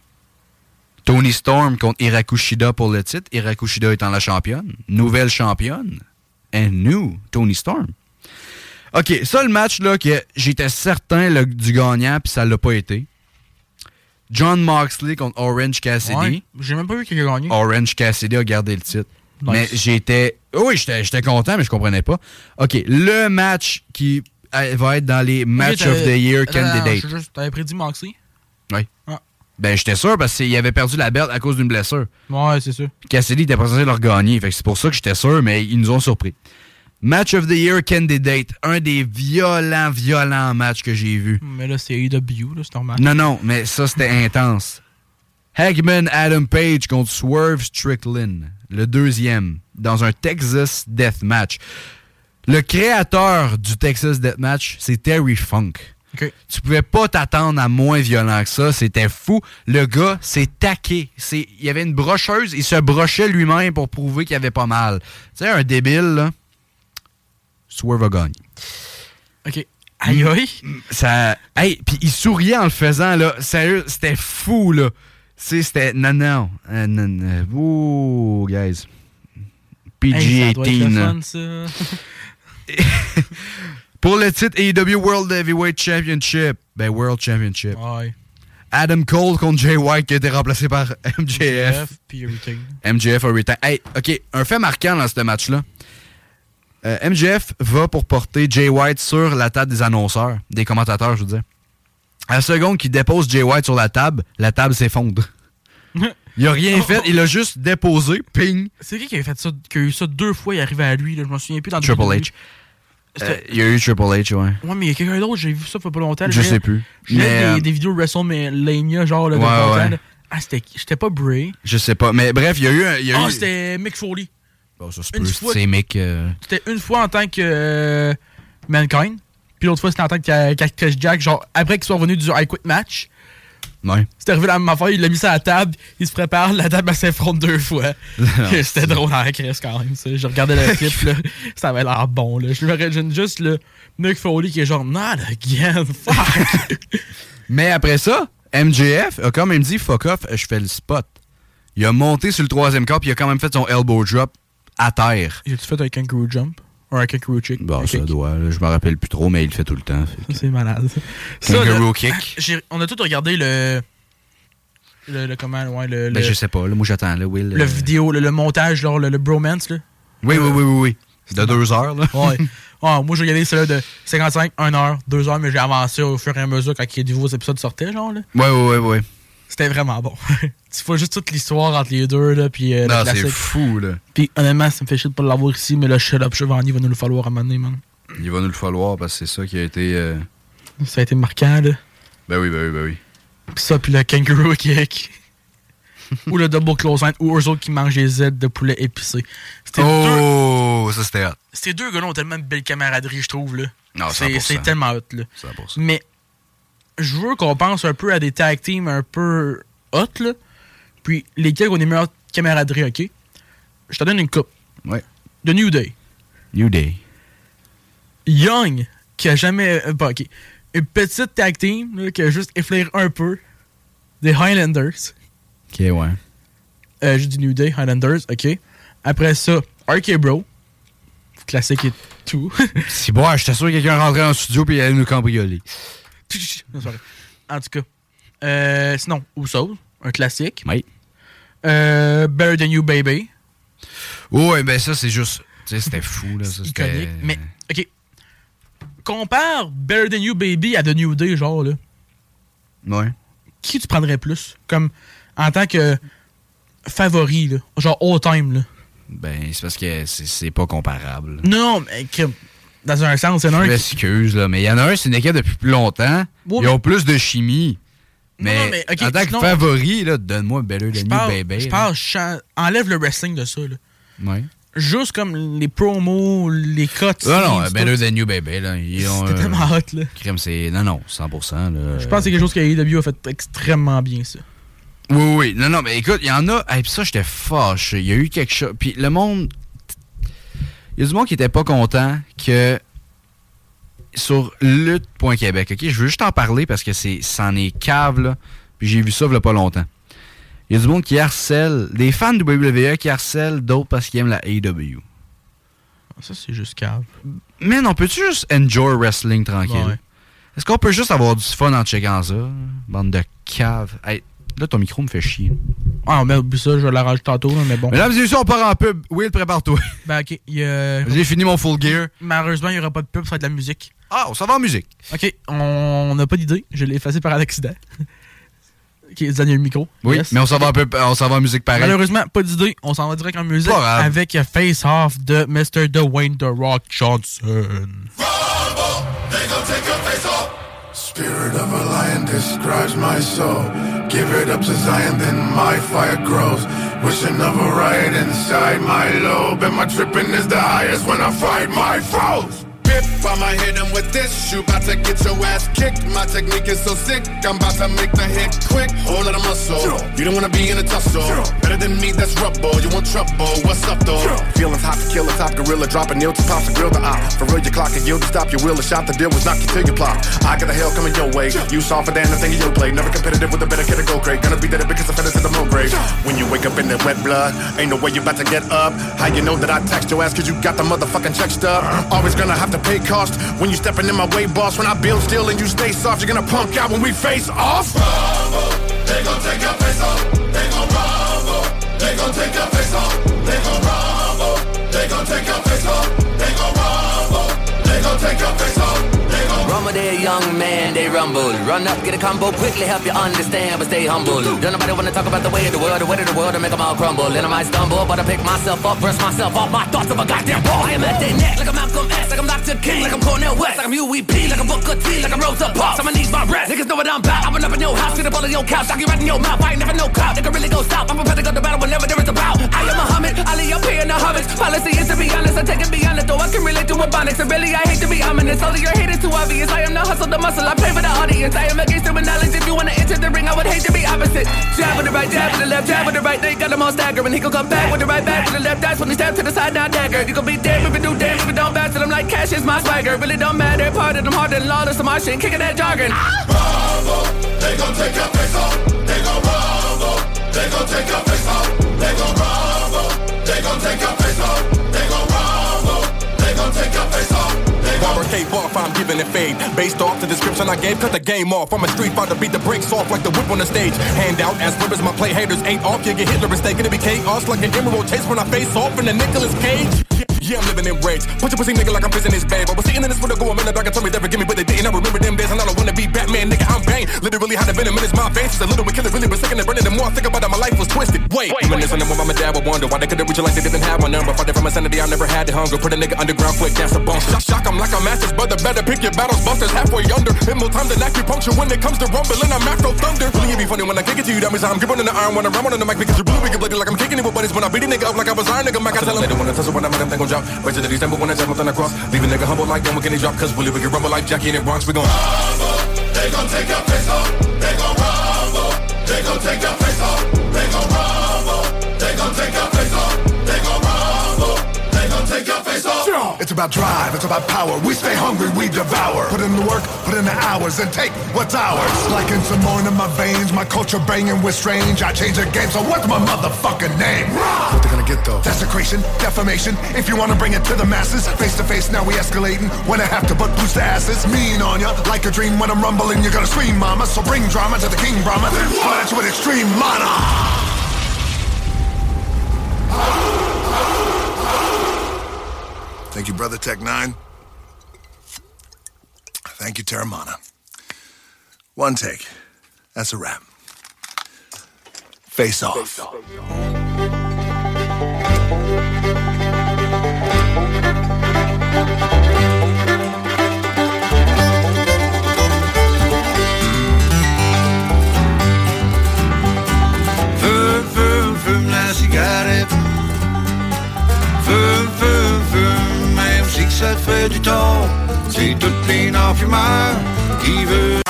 Tony Storm contre Hirakushida pour le titre. Hirakushida étant la championne. Nouvelle championne. And new Tony Storm. OK, ça, le match, là, que j'étais certain là, du gagnant, puis ça l'a pas été. John Moxley contre Orange Cassidy. Ouais, J'ai même pas vu qui a gagné. Orange Cassidy a gardé le titre. Nice. Mais j'étais. Oui, j'étais j'étais content, mais je comprenais pas. OK, le match qui euh, va être dans les Match of the Year Attends, attends, candidate. je sais juste, T'avais prédit Moxley? Oui. Ah. Ben, j'étais sûr parce qu'il avait perdu la belt à cause d'une blessure. Ouais, c'est sûr. Cassidy était pas censé leur gagner. Fait que c'est pour ça que j'étais sûr, mais ils nous ont surpris. Match of the Year candidate. Un des violents, violents matchs que j'ai vus. Mais là, c'est AEW, là, c'est normal. Non, non, mais ça, c'était intense. Hagman Adam Page contre Swerve Strickland, le deuxième, dans un Texas Death Match. Le créateur du Texas Death Match, c'est Terry Funk. OK. Tu pouvais pas t'attendre à moins violent que ça. C'était fou. Le gars s'est taqué. C'est- Il y avait une brocheuse. Il se brochait lui-même pour prouver qu'il avait pas mal. Tu sais, un débile, là. Swerve a gagné. OK. Aïe, aïe. Ça. Hey, puis il souriait en le faisant, là. Sérieux, c'était fou, là. Tu sais, c'était. Non, non. Euh, non, non. Ouh, guys. Hey, ça doit être PG-18. le là. fun, ça. Pour le titre AEW World Heavyweight Championship. Ben, World Championship. Ouais. Adam Cole contre Jay White qui a été remplacé par MJF. Puis everything. MJF a retire. Hey, OK, un fait marquant dans ce match-là. Euh, MJF va pour porter Jay White sur la table des annonceurs, des commentateurs, je veux dire. À la seconde qu'il dépose Jay White sur la table, la table s'effondre. Il a rien fait, il a juste déposé, ping. C'est qui qui avait fait ça, qui a eu ça deux fois, il est arrivé à lui, là, je m'en souviens plus dans le Triple. H. Euh, il y a eu Triple H, ouais. Ouais, mais il y a quelqu'un d'autre, j'ai vu ça il y a pas longtemps. Je sais plus. J'ai Mais, des, euh, des vidéos WrestleMania, genre, là, de Ouais, ouais. Ah, c'était j'étais pas Bray. Je sais pas. Mais bref, il y a eu. y a Ah, eu- c'était Mick Foley. Bon, ça se peut, c'est Mick. euh, C'était une fois en tant que euh, Mankind. Puis l'autre fois, c'était en tant que Cactus Jack. Genre, après qu'ils soient revenus du I Quit match, Ouais. c'était arrivé la même affaire. Il l'a mis sur la table. Il se prépare. La table, elle s'effondre deux fois. c'était drôle en crise quand même. Ça. Je regardais le clip. là, ça avait l'air bon. Là. Je me imagine juste le Mick Foley qui est genre, not again. Fuck. Mais après ça, MJF a quand même dit fuck off, je fais le spot. Il a monté sur le troisième corps puis il a quand même fait son elbow drop à terre. J'ai-tu fait un kangaroo jump? Kangaroo kick? Bon, ça kick. doit, là, je me rappelle plus trop, mais il le fait tout le temps. C'est malade. Kangaroo là, kick. j'ai- On a tous regardé le. Le, le comment, ouais, le. Ben, le- je sais pas, là, moi j'attends, là, Will. le euh, vidéo, le, le montage, genre, le, le bromance, là. Oui, oui, oui, oui, oui. De deux heures, là. Ouais. Ouais, moi, j'ai regardé celui de 55, 1 heure, 2 heures, mais j'ai avancé au fur et à mesure quand les nouveaux épisodes sortaient, genre, là. Ouais, ouais, ouais, ouais. C'était vraiment bon. tu vois juste toute l'histoire entre les deux, là, puis euh, Non, c'est fou, là. Puis honnêtement, ça me fait chier de pas l'avoir ici, mais le Shut Up Chevani va nous le falloir à un moment donné, man. Il va nous le falloir parce que c'est ça qui a été. euh, Ça a été marquant, là. Ben oui, ben oui, ben oui. Puis ça, puis le Kangaroo Kick. ou le Double Close Line, ou eux autres qui mangent des ailes de poulet épicé. C'était deux... Oh, ça c'était hot. Ces deux gars-là ont tellement de belle camaraderie, je trouve, là. Non, C'est 100%. c'est tellement hot, là. 100%. Mais je veux qu'on pense un peu à des tag teams un peu hot, là. Puis lesquels ont des meilleures camaraderies, OK? Je te donne une coupe. Ouais. The New Day. New Day. Young, qui a jamais... pas, OK. Une petite tag team, là, qui a juste effleuré un peu. Des Highlanders. Ok, ouais. Euh, J'ai dit New Day, Highlanders, OK. Après ça, RK Bro. Classique et tout. Si bon, j'étais sûr que quelqu'un rentrait en studio puis il allait nous cambrioler. En tout cas. Euh, sinon, Usos, un classique. Oui. Euh, Better Than You Baby. Ouais, ben ça, c'est juste. Tu sais, c'était fou, là. Ça, Iconique. Mais, OK. Compare Better Than You Baby à The New Day, genre, là. Ouais. Qui tu prendrais plus? Comme, en tant que favori, là. Genre, all time, là. Ben, c'est parce que c'est- pas comparable. Non, mais, dans un sens, c'est Je un qui... m'excuse, là. Mais il y en a un, c'est une équipe depuis plus longtemps. Ils ont plus de chimie. Mais, non, mais, ok, en tant que sinon- favori, là, donne-moi Better Than Je You, parle, baby. je parle enlève le wrestling de ça, là. Ouais. Juste comme les promos, les cuts. Non, non, tout. Than You, baby. C'était tellement hot, là. crème, c'est. Non, non, 100%. Là. Je pense que c'est quelque chose que AEW a fait extrêmement bien, ça. Oui, oui, oui. Non, non, mais écoute, il y en a. Et puis ça, j'étais fâché. Il y a eu quelque chose. Puis le monde. Il y a du monde qui était pas content que. Sur lutte.québec, ok? Je veux juste en parler parce que c'est c'en est cave, là. Puis j'ai vu ça il y a pas longtemps. Il y a du monde qui harcèle. Des fans de WWE qui harcèlent d'autres parce qu'ils aiment la AEW. Ça, c'est juste cave. Man, on peut-tu juste enjoy wrestling tranquille? Ouais. Est-ce qu'on peut juste avoir du fun en checkant ça? Bande de cave. Hey, là, ton micro me fait chier. Ah, mais oublie ça, je vais l'arranger tantôt, là, mais bon. Mesdames et messieurs, on part en pub. Will, prépare-toi. Ben, ok. il y a- J'ai fini mon full gear. Malheureusement, il n'y aura pas de pub, ça va être de la musique. Ah, on s'en va en musique. Ok, on n'a pas d'idée. Je l'ai effacé par accident. ok, avez le micro. Oui, Yes. mais on s'en va, en pub- on s'en va en musique pareil. Malheureusement, pas d'idée. On s'en va direct en musique Pas grave. avec Face Off de Mr. Dwayne The Rock Johnson. They gon' take your face off. Spirit of a lion describes my soul. Give it up to Zion, then my fire grows. Wishing of a riot inside my lobe. And my tripping is the highest when I fight my foes. Pip, I'ma hit him with this. You about to get your ass kicked. My technique is so sick. I'm about to make the hit quick. Whole lot of muscle. You don't wanna be in a tussle. Better than me, that's rubble. You want trouble? What's up though? Feelings hot to kill a top gorilla, dropping nil to pops and grill the eye. For real, your clock and yield to stop your will. A shot the deal was knock you till you plop. I got the hell coming your way. You saw for damn the thing you play. Never competitive with a better kid to go great. Gonna be dead because I fed it to the mo grave. When you wake up in that wet blood, ain't no way you about to get up. How you know that I text your ass cause you got the motherfucking check stub? Uh-huh. Always gonna have to pay cost when you stepping in my way, boss. When I build still and you stay soft, you're gonna punk out when we face off. They gon' take your face off. They gon' rumble. They gon' take your They gon' Rumble there, young man, they rumble. Run up, get a combo, quickly help you understand, but stay humble. Don't nobody wanna talk about the way of the world, the way of the world, and make them all crumble. And I might stumble, but I pick myself up, brush myself off my thoughts of a goddamn ball. I am at their neck, like I'm Malcolm X, like I'm Dr. King, like I'm Cornel West, like I'm UEP, like I'm Booker T, like I'm Rosa Parks. I'ma need my rest. Niggas know what I'm about. I'm gonna up in your house, get up all in your couch, knock you right in your mouth. I ain't never no clout, nigga really go stop. I'm prepared to go to battle whenever there is a bout. I am Muhammad, Ali up here in the hobbits. Policy is to be honest, I take it beyond it, though I can relate to Ebonics. And really, I hate to be ominous, all of your hate is too obvious. I am the hustle, the muscle, I play for the audience. I am against the knowledge. If you wanna enter the ring, I would hate to be opposite. Jab with the right, jab with the left, jab with the right. They got them all staggering. He gon' come back with the right back with the left. That's when he step to the side, now dagger. You gon' be dead if you do damn if you don't bounce. I'm like cash is my swagger. Really don't matter. Part of them harder than lawless. My shit kicking that jargon. rumble. They gon' take your face off. They gon' rumble. They gon' take your face off. Cave off, I'm giving it fade. Based off the description I gave, cut the game off. I'm a street fighter, beat the brakes off like the whip on the stage. Hand out as ribbons, my play haters ain't off. You get Hitler mistake, it'll be chaos like an emerald chase when I face off in the Nicolas Cage. Yeah, I'm living in rage. Punch a pussy nigga like I'm prison his babe. I was sitting in this window going minute, I can tell me they forgive me, but they didn't. I remember them days and I don't wanna be Batman, nigga. I'm Bane. Literally had the venom in his my veins. Just a little bit killing, really, but second and burning. The more I think about it, my life was twisted. Wait, reminiscing of when my dad would wonder why they couldn't reach it like they didn't have my number. Fighting from insanity, I never had the hunger. Put a nigga underground quick, that's a bump. Shock, shock 'em like I'm Master's brother. Better pick your battles, busters halfway under. Hit more time than acupuncture when it comes to rumbling. I'm macro thunder. Really, it be funny when I kick it to you. That means I'm gripping on the iron when I'm ramming on the mic because you're blue, big bloody like I'm kicking it with buddies. When I beat a nigga up like I was iron, nigga, Mac, I tell him. They don't wanna tussle when I'm at them, they gon' drop. They stand, but when I jump on the cross, leave a nigga humble like them, can they drop? Cause Willie, we can rumble like Jackie in the Bronx, we gon' They gon' take your off. They gon' rumble. They gon' take your It's about drive, it's about power. We stay hungry, we devour. Put in the work, put in the hours, and take what's ours. Like in some more in my veins, my culture banging with strange. I change the game, so what's my motherfucking name? What they gonna get though? Desecration, defamation. If you wanna bring it to the masses, face to face, now we escalating. When I have to but boost the asses, mean on ya. Like a dream when I'm rumbling, you're gonna scream, mama. So bring drama to the king, Brahma. Spot you with extreme mana. Thank you, Brother Tech 9. Thank you, Terramana. One take. That's a wrap. Face off. Fume, fume, fume la cigarette. Fume, fume, ça fait du tort. C'est toute les non-fumeurs qui veut.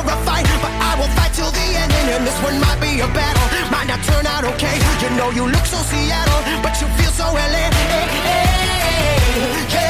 or a fight, but I will fight till the end. And this one might be a battle, might not turn out okay. You know you look so Seattle, but you feel so LA. Hey, eh, eh, hey, eh, hey,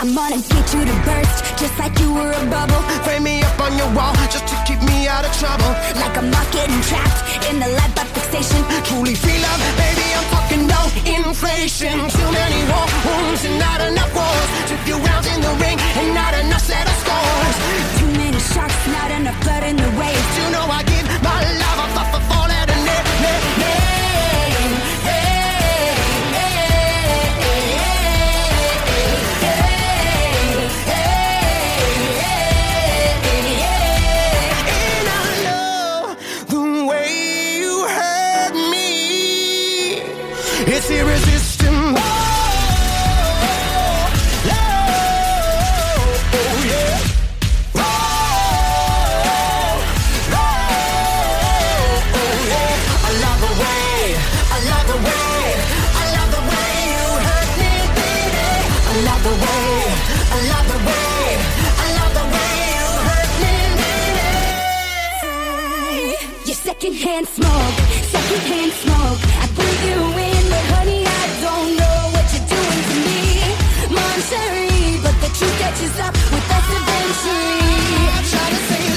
I'm gonna get you to burst, just like you were a bubble. Frame me up on your wall, just to keep me out of trouble. Like a moth getting trapped in the lead butt fixation. Truly feel love, baby, I'm talking no inflation. Too many war wounds and not enough wars. Took you rounds in the ring and not enough set of scores. Too many sharks, not enough blood in the waves. You know I give my love a f- f- secondhand smoke, secondhand smoke. I breathe you in, but honey, I don't know what you're doing to me. Monterey, but the truth catches up with us eventually. I try to say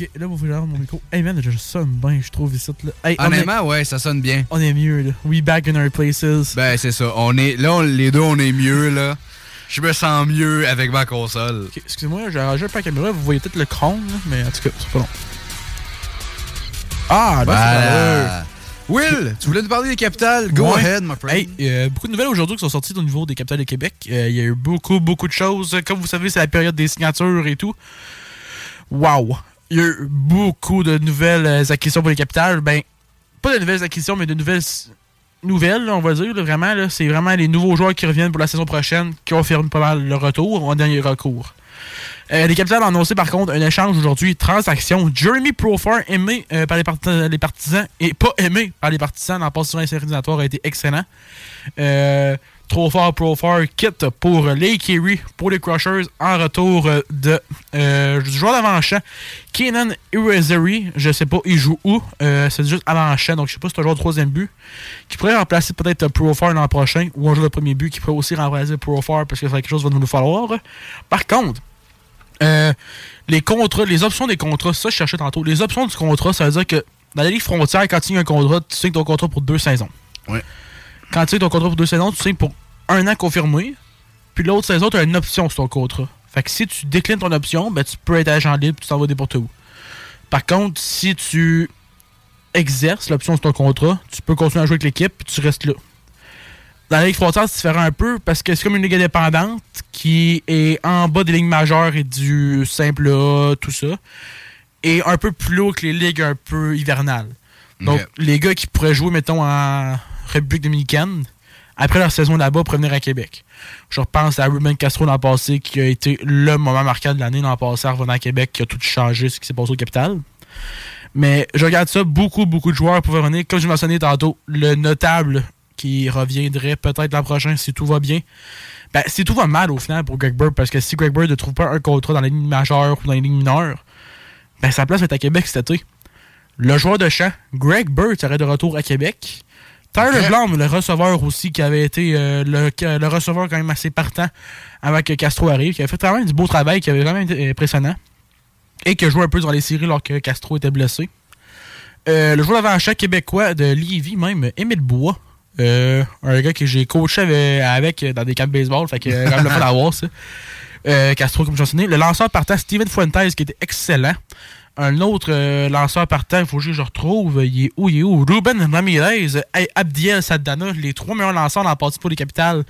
Ok, là, vous pouvez mon micro. Hey man, je sonne bien, je trouve ici. Là. Hey, Honnêtement, ouais, ça sonne bien. On est mieux, là. We back in our places. Ben, c'est ça. On est, là, on- les deux, on est mieux, là. Je me sens mieux avec ma console. Excusez-moi, j'ai arrangé un peu la caméra, vous voyez peut-être le crâne, là, mais en tout cas, c'est pas long. Ah, là, Voilà. Will, tu voulais nous parler des capitales? Go Ouais. ahead, my friend. Hey, euh, beaucoup de nouvelles aujourd'hui qui sont sorties au niveau des capitales de Québec. Euh, Il y a eu beaucoup, beaucoup de choses. Comme vous savez, c'est la période des signatures et tout. Wow! Il y a eu beaucoup de nouvelles euh, acquisitions pour les capitales. Ben, pas de nouvelles acquisitions, mais de nouvelles nouvelles, on va dire. vraiment, là. c'est vraiment les nouveaux joueurs qui reviennent pour la saison prochaine qui confirment pas mal le retour en dernier recours. Euh, les capitales ont annoncé par contre un échange aujourd'hui, transaction. Jeremy Profar, aimé euh, par les, les partisans et pas aimé par les partisans dans éliminatoires, a été excellent. Euh, trop fort Profar quitte pour Lake Erie pour les Crushers en retour de euh, joueur d'avant-champ Kenan Irizarry. Je sais pas, il joue où. Euh, c'est juste avant-champ, donc je sais pas si c'est un joueur de troisième but qui pourrait remplacer peut-être Profar l'an prochain ou un joueur de premier but qui pourrait aussi remplacer Profar parce que ça quelque chose va nous falloir. Par contre, euh, les contrats, les options des contrats, ça je cherchais tantôt. Les options du contrat, ça veut dire que dans la Ligue frontière, quand tu signes un contrat, tu signes ton contrat pour deux saisons. Ouais. Quand tu signes ton contrat pour deux saisons, tu signes pour un an confirmé, puis l'autre saison, tu as une option sur ton contrat. Fait que si tu déclines ton option, ben, tu peux être agent libre, tu t'en vas n'importe où. Par contre, si tu exerces l'option sur ton contrat, tu peux continuer à jouer avec l'équipe, puis tu restes là. Dans la Ligue frontière, c'est différent un peu parce que c'est comme une ligue indépendante qui est en bas des lignes majeures et du simple A, tout ça. Et un peu plus haut que les ligues un peu hivernales. Donc, les gars qui pourraient jouer, mettons, en République dominicaine, après leur saison là-bas, pourraient venir à Québec. Je repense à Ruben Castro le passé, qui a été le moment marquant de l'année le passé, en revenant à Québec, qui a tout changé ce qui s'est passé au capital. Mais je regarde ça, beaucoup, beaucoup de joueurs pouvaient venir. Comme je mentionnais tantôt, le notable qui reviendrait peut-être l'an prochain si tout va bien. Ben, si tout va mal au final pour Greg Bird, parce que si Greg Bird ne trouve pas un contrat dans les lignes majeures ou dans les lignes mineures, ben sa place va être à Québec cet été. Le joueur de champ, Greg Bird, serait de retour à Québec. Tyler. Blum, le receveur aussi, qui avait été euh, le, le receveur quand même assez partant avant que Castro arrive, qui avait fait vraiment du beau travail, qui avait vraiment été impressionnant. Et qui a joué un peu dans les séries alors que Castro était blessé. Euh, le joueur d'avant-champ québécois de Lévis, même, Émile Bois. Euh, un gars que j'ai coaché avec, avec dans des camps de baseball, fait que euh, quand même le fun à voir ça. Euh, Castro, comme je mentionné. Le lanceur partant, Steven Fuentes, qui était excellent. Un autre euh, lanceur partant, il faut que je retrouve. Il est où, il est où? Ruben Ramirez, hey, Abdiel Sadana, les trois meilleurs lanceurs dans la partie pour les capitales,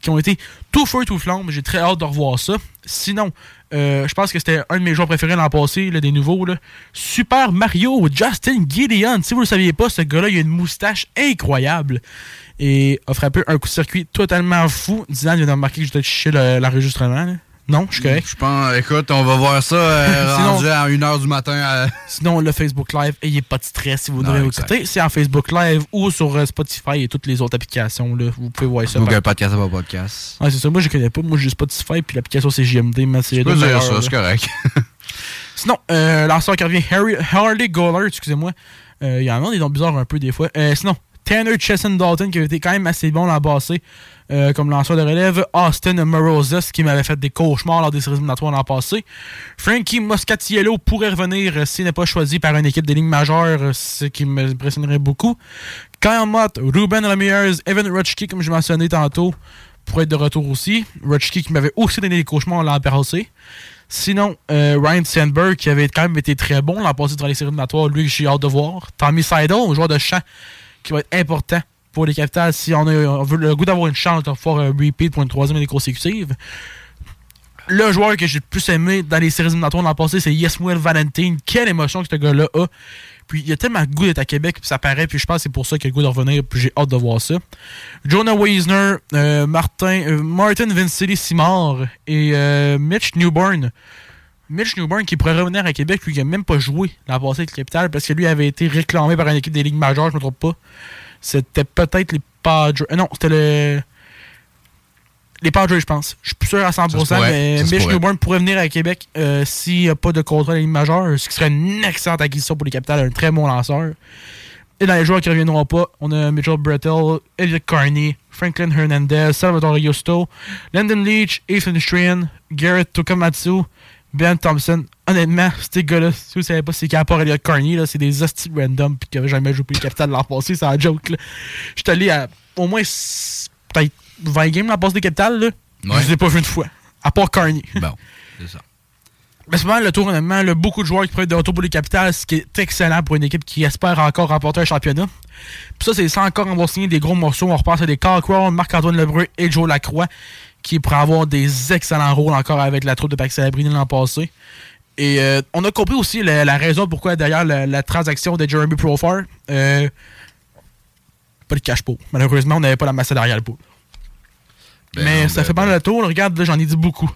qui ont été tout feu, tout flamme. J'ai très hâte de revoir ça. Sinon, euh, je pense que c'était un de mes joueurs préférés l'an passé, là, des nouveaux. Super Mario, Justin Gideon. Si vous le saviez pas, ce gars-là, il a une moustache incroyable. Et a frappé un coup de circuit totalement fou. Dylan vient de remarquer que j'étais chez le- l'enregistrement. Non, je suis correct. Je pense, écoute, on va voir ça euh, Sinon- rendu à 1h du matin. à- Sinon, le Facebook Live, ayez pas de stress si vous Non, exact. écouter. C'est en Facebook Live ou sur euh, Spotify et toutes les autres applications. Là. Vous pouvez voir ça. Un podcast, un podcast. Ouais, c'est ça. Moi, je connais pas. Moi, j'ai Spotify puis l'application c'est JMD. Mais c'est peux dire ça, c'est correct. Sinon, euh, lanceur qui revient, Harry, Harley Goller, excusez-moi. Euh, Il y en a des noms bizarres un peu des fois. Euh, sinon, Tanner Chesson Dalton qui avait été quand même assez bon l'an passé euh, comme lanceur de relève. Austin Morozes qui m'avait fait des cauchemars lors des séries éliminatoires l'an passé. Frankie Moscatiello pourrait revenir euh, s'il n'est pas choisi par une équipe des lignes majeures, euh, ce qui m'impressionnerait beaucoup. Kyle Mott, Ruben Ramirez, Evan Rutschke, comme je mentionnais tantôt, pourrait être de retour aussi. Rutschke qui m'avait aussi donné des cauchemars l'an passé. Sinon, Ryan Sandberg, qui avait quand même été très bon l'an passé dans les séries éliminatoires, lui, que j'ai hâte de voir. Tommy Seidel, joueur de champ qui va être important pour les capitales si on, a, on veut le goût d'avoir une chance de pouvoir un repeat pour une troisième année consécutive. Le joueur que j'ai le plus aimé dans les séries éliminatoires l'an passé, c'est Yesmuel Valentine. Quelle émotion que ce gars-là a. Puis il a tellement le goût d'être à Québec, puis ça paraît, puis je pense que c'est pour ça qu'il a le goût de revenir, puis j'ai hâte de voir ça. Jonah Weisner, euh, Martin, euh, Martin Vincili Simard et euh, Mitch Newborn. Mitch Newborn qui pourrait revenir à Québec, lui qui n'a même pas joué l'an passé avec le Capital, parce que lui avait été réclamé par une équipe des Ligues majeures, je ne me trompe pas. C'était peut-être les Padres. euh, non, c'était le. Les Padres, je pense. Je suis plus sûr à 100%, Ça se pourrait, mais Mitch. Newburn pourrait venir à Québec euh, s'il n'y a pas de contrat ligne majeure, ce qui serait une excellente acquisition pour les Capitals, un très bon lanceur. Et dans les joueurs qui ne reviendront pas, on a Mitchell Brettel, Elliot Carney, Franklin Hernandez, Salvatore Justo, Landon Leach, Ethan Strahan, Garrett Tokamatsu, Ben Thompson. Honnêtement, ces gars-là, si vous ne savez pas c'est qui à part Elliot Carney, là, c'est des hosties random puis qui n'avaient jamais joué pour les Capitals l'an passé, c'est un joke. suis allé à au moins peut-être 20 games l'an passé des Capitals. Là. Ouais. Je les ai pas vus une fois, à part Carney. Bon, c'est ça. Mais c'est vraiment le tour, honnêtement. là, beaucoup de joueurs qui prennent de retour pour les Capitals, ce qui est excellent pour une équipe qui espère encore remporter un championnat. Puis ça, c'est sans encore avoir signé des gros morceaux. On repasse à des Carl Marc-Antoine Lebreu et Joe Lacroix, qui pourraient avoir des excellents rôles encore avec la troupe de Pax Salabrini l'an passé. Et euh, on a compris aussi la, la raison pourquoi derrière la, la transaction de Jeremy Profar, euh, pas de cash pour. Malheureusement, on n'avait pas la masse derrière pour. Ben Mais non, ça ben, fait pas le tour. Regarde, là, j'en ai dit beaucoup.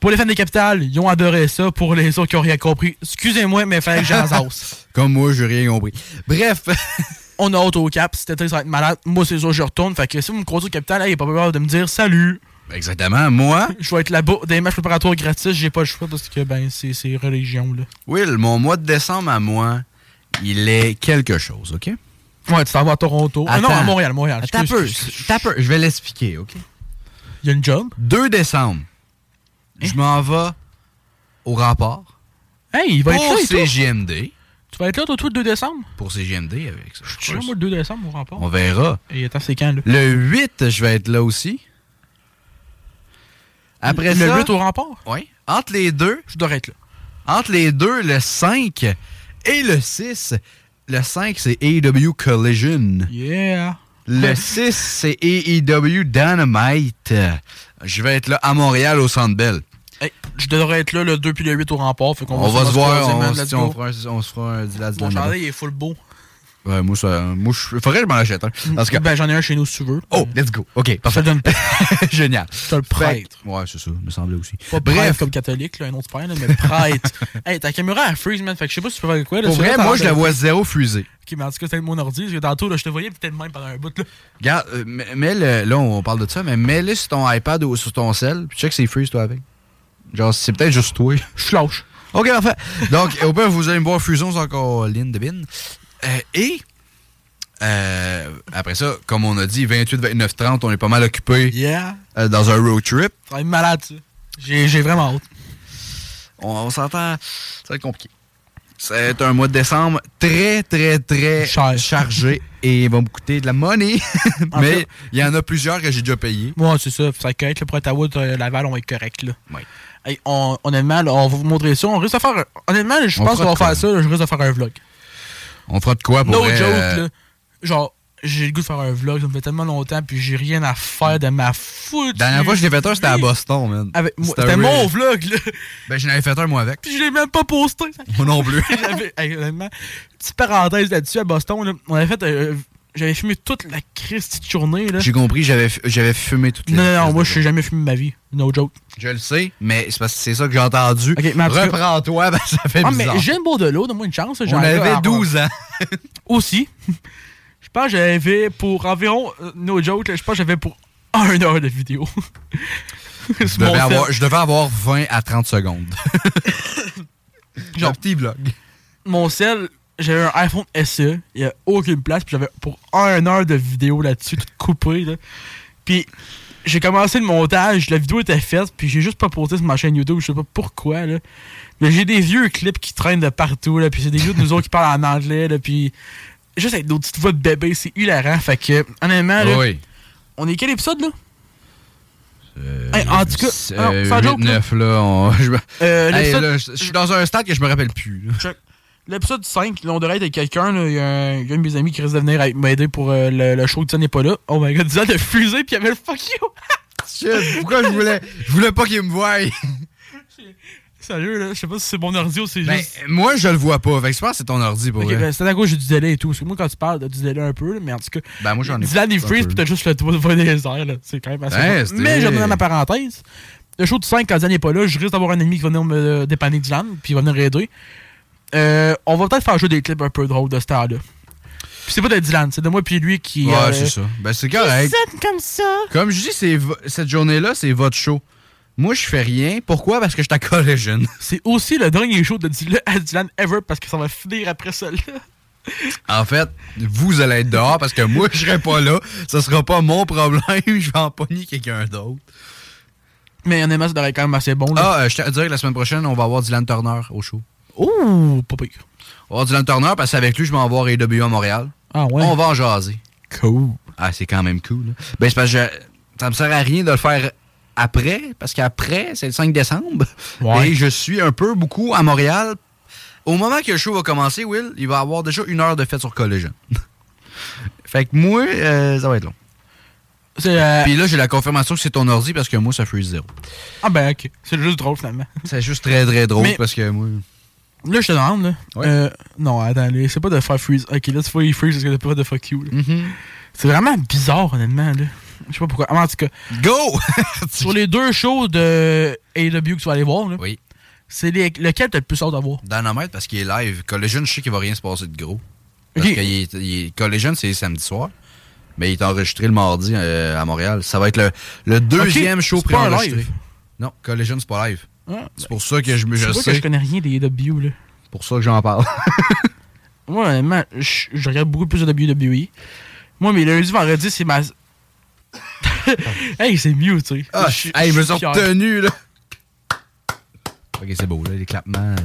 Pour les fans des Capitales, ils ont adoré ça. Pour les autres qui ont rien compris, excusez-moi, mais fallait que j'en Comme moi, j'ai rien compris. Bref. On a hâte au cap. Été, ça va être malade. Moi, c'est ça, je retourne. Fait que si vous me croisez au Capital, il a pas peur de me dire salut. Exactement. Moi, Je vais être là-bas. Des matchs préparatoires gratis, j'ai pas le choix parce que, ben, c'est religion, là. Will, mon mois de décembre à moi, il est quelque chose, OK? Ouais, tu t'en vas à Toronto. Ah non, à. Montréal, Montréal. Excuse, peu. peu. Je vais l'expliquer, OK? Il y a une job? 2 décembre, je m'en vais au rapport Hey, il va être pour là, et tout. CGMD. Tu vas être là, toi, tout le 2 décembre? Pour CGMD avec ça. Je suis là, moi, le 2 décembre, au rempart. On verra. Et attends, c'est quand, là? Le 8, je vais être là aussi. Après le ça... 8 au rempart? Oui. Entre les deux... Je dois être là. Entre les deux, le 5 et le 6. Le 5, c'est AEW Collision. Yeah. Le 6, c'est AEW Dynamite. Je vais être là à Montréal au Centre Bell. Hey, je devrais être là le 2 puis le 8 au rempart. Fait On va se voir, on, se- fera un, on se fera un Mon chandail il est full beau. Ouais, moi, ça, moi je, faudrait que je m'en achète un. Parce que, Ben, j'en ai un chez nous si tu veux. oh, let's go. OK, parfait. donne Génial. C'est un prêtre. Ouais, c'est ça, me semblait aussi. Pas Bref, prêtre comme catholique, là, un autre père, là, mais prêtre. hey, ta caméra elle freeze, man. Fait que je sais pas si tu peux faire quoi. Là, pour C'est vrai, là, moi, je la vois zéro fusée. Ok, mais en tout cas, c'était mon ordi. Parce que tantôt, là, je te voyais peut-être même pendant un bout. Là. Regarde, euh, mets- le- là, on parle de ça, mais mets-le sur ton iPad ou sur ton cell, puis check c'est freeze, toi, avec. Genre, c'est peut-être juste toi. Je suis lâche. OK, parfait. Donc, au pire, vous allez me voir fusion, c'est encore ligne de bin. Euh, et, euh, après ça, comme on a dit, 28, 29, 30, on est pas mal occupé Yeah. euh, dans un road trip. Ça va être malade, ça. J'ai vraiment hâte. On, on s'entend, ça va être compliqué. C'est un mois de décembre très, très, très chargé et il va me coûter de la money. En Mais il y en a plusieurs que j'ai déjà payés. Ouais, c'est ça. Ça va être correct. Pour Ottawa, euh, Laval, on va être correct. Là. Hey, on, honnêtement, là, on va vous montrer ça. On risque de faire. Honnêtement, je pense qu'on va faire ça. là, je risque de faire un vlog. On fera de quoi pour No vrai, joke, euh, là. Genre, j'ai le goût de faire un vlog. Ça me fait tellement longtemps. Puis j'ai rien à faire de ma foutue. La dernière fois que je l'ai fait un, c'était à Boston, man. C'était un mon vlog, là. Ben, j'en avais fait un, moi, avec. Puis je l'ai même pas posté. Moi non plus. J'avais- hey, honnêtement, petite parenthèse là-dessus à Boston. Là, on avait fait. euh, J'avais fumé toute la Christie de journée. Là. J'ai compris, j'avais j'avais fumé toute Non, non, non, moi, je n'ai jamais fumé de ma vie. No joke. Je le sais, mais c'est parce que c'est ça que j'ai entendu. Reprends-toi, ben, ça fait Ah, bizarre. mais j'ai une bourre de l'eau, donne-moi une chance. On avait 12 ans. Aussi. Je pense que j'avais pour environ, euh, no joke, je pense que j'avais pour 1 heure de vidéo. Devais, avoir, je devais avoir 20 à 30 secondes. Genre, Un petit vlog. mon sel, j'avais un iPhone SE, il n'y a aucune place, puis j'avais pour 1 heure de vidéo là-dessus, tout coupé. Là. Puis j'ai commencé le montage, la vidéo était faite, puis j'ai juste pas posté sur ma chaîne YouTube, je sais pas pourquoi. Là. Mais j'ai des vieux clips qui traînent de partout, là, puis c'est des vidéos de nous autres qui parlent en anglais, là, puis juste avec nos petites voix de bébé, c'est hilarant. Fait que, honnêtement, là, Oui. on est quel épisode là? Hey, en tout cas, non, euh, sans joke, 8, là. 9, là. on- je me- Euh, Hey, là, je suis dans un stade que je me rappelle plus. Check. L'épisode 5, là, on devrait être avec quelqu'un. Il y, a un il y a un de mes amis qui risque de venir m'aider pour euh, le, le show de ça n'est pas là. Oh my god, Diane a fusé puis il y avait le fuck you. Shit, pourquoi je voulais, je voulais pas qu'il me voie? Sérieux, là, je sais pas si c'est mon ordi ou c'est Ben, juste. moi, je le vois pas. Fait que je pense que c'est ton ordi pour Ok, vrai. ben, c'est à cause j'ai du délai et tout. Parce que moi, quand tu parles, t'as du délai un peu, mais en tout cas. Ben, moi, j'en ai Dylan, il freeze puis t'as juste le toit de des airs, là. C'est quand même assez. C'était- mais je redonne ma parenthèse. Le show de 5, quand Dylan n'est pas là, je risque d'avoir un ami qui va venir me dépanner Dylan, puis il va venir aider. Euh, on va peut-être faire jouer des clips un peu drôles de ce temps-là. Puis c'est pas de Dylan, c'est de moi puis lui qui. Ouais, euh, c'est ça. Ben, c'est correct. comme ça? Comme je dis, cette journée-là, c'est votre show. Moi, je fais rien. Pourquoi? Parce que je suis Collision. C'est aussi le dernier show de Dylan, à Dylan ever parce que ça va finir après ça là. En fait, vous allez être dehors parce que moi, je serai pas là. Ce sera pas mon problème. Je vais en pogner quelqu'un d'autre. Mais honnêtement, ça devrait être quand même assez bon. Là. Ah, euh, je te dirais que la semaine prochaine, on va avoir Dylan Turner au show. Ouh, pas pire. On va avoir Dylan Turner parce qu'avec lui, je vais en voir AW à Montréal. Ah ouais. On va en jaser. Cool. Ah, c'est quand même cool. là. Ben, c'est parce que je- ça me sert à rien de le faire après, parce qu'après, c'est le 5 décembre. Ouais. Et je suis un peu beaucoup à Montréal. Au moment que le show va commencer, Will, il va avoir déjà une heure de fête sur Collision. fait que moi, euh, ça va être long. Euh, Puis là, j'ai la confirmation que c'est ton ordi parce que moi, ça freeze zéro. Ah ben ok. C'est juste drôle finalement. C'est juste très, très drôle Mais- parce que moi. Là, je te demande, là. Ouais. Euh, non, attends, c'est pas de faire freeze. Ok, là, tu vois, il freeze parce que t'as pas de fuck you. Mm-hmm. C'est vraiment bizarre, honnêtement, là. Je sais pas pourquoi. En tout cas. Go! sur les deux shows de AEW que tu vas aller voir, là. Oui. C'est lequel t'as le plus hâte d'avoir? Dynamite parce qu'il est live. Collision, je sais qu'il va rien se passer de gros. Parce que il est- il est- Collision, c'est samedi soir. Mais il est enregistré le mardi euh, à Montréal. Ça va être le, le deuxième Ok, show c'est pas un préenregistré. live. Non, Collision, c'est pas live. Ah, c'est pour ça que je, me- Je sais que je connais rien des là. pour ça que j'en parle. Moi, honnêtement, je je regarde beaucoup plus de WWE. Moi, mes lundis, vendredis, c'est ma. hey, c'est mieux, tu sais. Ah, Je- hey, je me suis retenu, là. Ok, c'est beau, là, les clapements. euh,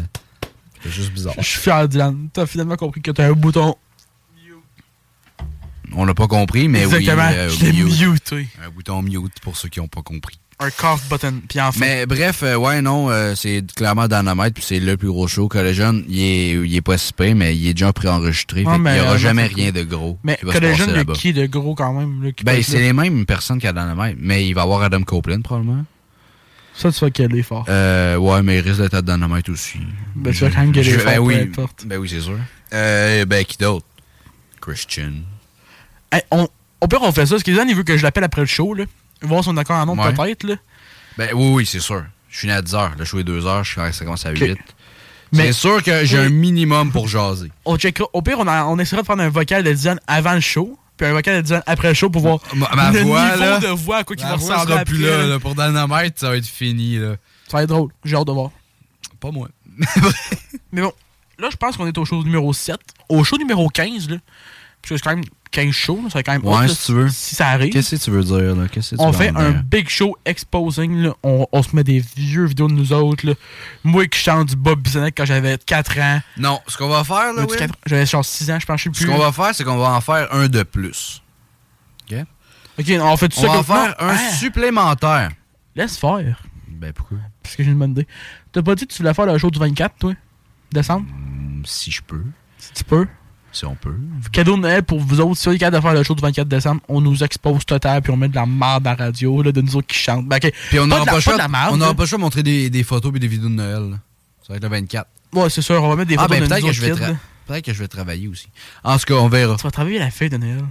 C'est juste bizarre. Je suis fier, Dylan. T'as finalement compris que t'as un bouton. On l'a pas compris, mais Exactement. oui. euh, Je l'ai mute. mute, oui. Un bouton mute pour ceux qui n'ont pas compris. Un cough button. Puis enfin. Mais bref, euh, ouais, non, euh, c'est clairement Dynamite, puis c'est le plus gros show. Collision, il est, il est pas si pire, mais il est déjà préenregistré. Ah, fait qu'il mais, y aura euh, jamais rien de gros. Mais Collision, là-bas. qui de gros quand même. Là, qui peut Ben, c'est les mêmes personnes qu'à Dynamite, mais il va y avoir Adam Copeland, probablement. Ça, tu vas caler fort. Euh, ouais, mais il risque d'être à Dynamite aussi. Ben, tu vas quand même Je- fort, Ben oui, ben oui, c'est sûr. Euh, ben, qui d'autre? Christian. Hey, on, au pire, on fait ça. Parce que il veut que je l'appelle après le show, là. Voir si on est d'accord en nombre, Ouais. peut-être, là. Ben oui, oui, c'est sûr. Je suis né à 10h. Le show est 2h, je suis- ça commence à 8. Mais- C'est sûr que j'ai Oui. un minimum pour jaser. On checkera. Au pire, on, a- on essaiera de prendre un vocal de Dylan avant le show. Puis un vocal de après le show pour voir Ma, ma le voix, niveau là, de voix à quoi qui va ressembler sera plus là, là. Pour Dynamite, ça va être fini. Là. Ça va être drôle. J'ai hâte de voir. Pas moi. Mais bon, là, je pense qu'on est au show numéro 7. Au show numéro 15, là. C'est quand même 15 shows, là, ça va quand même Ouais, si tu veux. Si ça arrive. Qu'est-ce que tu veux dire, là? Qu'est-ce que tu On fait un dire? big show exposing. Là. On, on se met des vieux vidéos de nous autres. Là. Moi qui chante du Bob Bissonnette quand j'avais 4 ans. Non, ce qu'on va faire, là, 4 J'avais genre 6 ans, je pense, je sais plus. ce qu'on va faire, c'est qu'on va en faire un de plus. OK? Ok, on fait tout On ça va en faire Non, un ah, supplémentaire. Laisse faire. Ben, pourquoi? Parce que j'ai une bonne idée. T'as pas dit que tu voulais faire le show du 24, toi? Décembre? Hmm, Si je peux. Si tu peux. Si on peut. Cadeau de Noël pour vous autres. Si vous êtes capable de faire le show du 24 décembre, on nous expose total puis on met de la merde à la radio, là, de nous autres qui chantent. Ben. Puis on Pas n'aura pas, choix pas de la merde, on n'aura là. pas choix de montrer des, des photos et des vidéos de Noël. là. Ça va être le 24. Ouais, c'est sûr, on va mettre des ah, photos ben de peut-être que, je vais là. peut-être que je vais travailler aussi. En tout cas, on verra. Tu vas travailler la fête de Noël.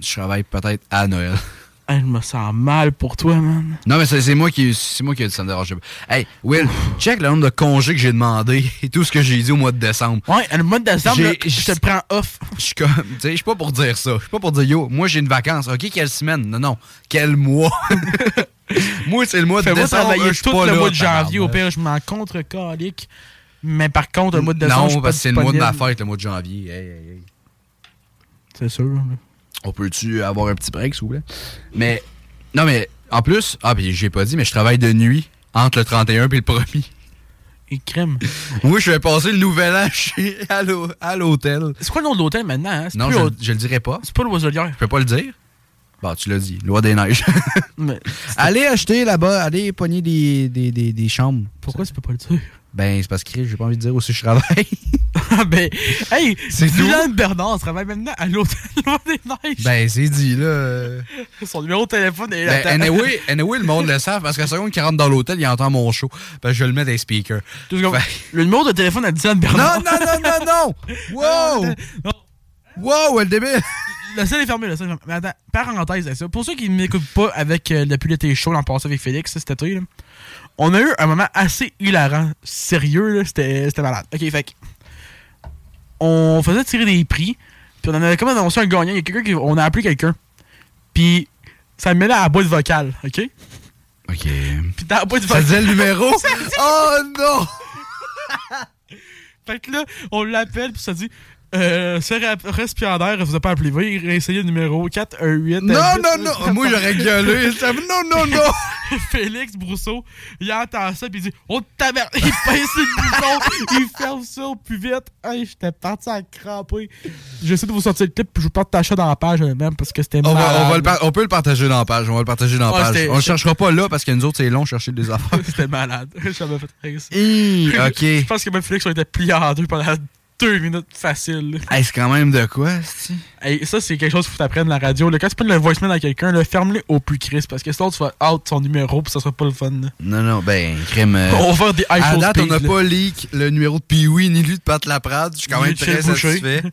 Je travaille peut-être à Noël. Hey, je me sens mal pour toi, man. Non, mais c'est moi qui c'est moi qui ai dit ça me dérange pas. Hey, Will, check le nombre de congés que j'ai demandé et tout ce que j'ai dit au mois de décembre. Ouais, le mois de décembre, là, je te prends off. Je suis comme, tu sais, je suis pas pour dire ça. Je suis pas pour dire yo, moi j'ai une vacance. OK, quelle semaine? Non non, quel mois? Moi c'est le mois de décembre, je suis tout pas le là, mois de janvier. Au pire, je m'en contre calique. Mais par contre, le mois de décembre, Non, parce que c'est le mois de ma fête, le mois de janvier. Hey, hey, hey. C'est sûr. là. On peut-tu avoir un petit break, s'il vous plaît? Mais, non, mais, en plus, ah, puis j'ai pas dit, mais je travaille de nuit entre le 31 et le 1er. Et crème. Moi, je vais passer le nouvel an chez, à l'hô- à l'hôtel. C'est quoi le nom de l'hôtel maintenant? Hein? Non, je, je le dirai pas. C'est pas l'oiselière. Je peux pas le dire? Bon, tu l'as dit, loi des neiges. Mais allez acheter là-bas, allez pogner des, des, des, des chambres. pourquoi tu peux pas le dire? Ben, c'est parce que j'ai pas envie de dire aussi je travaille. Ah ben, hey, C'est Dylan Bernard travaille maintenant à l'hôtel des Neiges. ben, c'est dit, là. Son numéro de téléphone est là. Ben, anyway, anyway, le monde le savent parce que la seconde qu'il rentre dans l'hôtel, il entend mon show. Ben, je le mets dans les speakers. Fait- Le numéro de téléphone à Dylan Bernard. Non, non, non, non, non! Wow! Non. Wow, le débile! Le seul est fermé, le seul est fermé. Mais attends, parenthèse avec ça. Pour ceux qui ne m'écoutent pas avec euh, depuis l'été chaud l'an passé avec Félix, cet été, là, on a eu un moment assez hilarant. Sérieux, là, c'était malade. Ok, fait que, On faisait tirer des prix Puis on en avait comme annoncé un gagnant. Il y a quelqu'un qui. On a appelé quelqu'un. Puis ça me met à la boîte vocale, OK? OK. Puis dans la boîte Ça vocale. disait le numéro? Ça oh non! Fait que là, on l'appelle, puis ça dit. Euh, ce récipiendaire vous a pas appelé. Veuillez réessayer le numéro 418. Non, non, non! Moi, j'aurais gueulé. Non, non, non! Félix Brousseau, il entend ça, puis il dit Oh, tabarnak! Il pince le bouton, il ferme ça au plus vite. Hey, j'étais parti à cramper. J'essaie de vous sortir le clip, puis je vous partage ça dans la page même, parce que c'était On, va- malade. on va le par- on peut le partager dans la page. On va le partager dans la page. On le cherchera pas là parce que nous autres, c'est long chercher des affaires. C'était malade. M'a fait rire, ça. Ok. Je pense que même Félix, on était plié en deux pendant deux minutes facile. Hey, c'est quand même de quoi, Hey, ça, c'est quelque chose qu'il faut t'apprendre la radio. là. Quand tu prends le voicemail à quelqu'un, là, ferme-le au plus crisp, parce que sinon, tu vas out son numéro, puis ça sera pas le fun. là. Non, non, ben, crème. euh, On va faire des À iPhone date, on n'a pas leak le numéro de Pee-Wee ni lui de Pat Laprade. Je suis quand même très satisfait.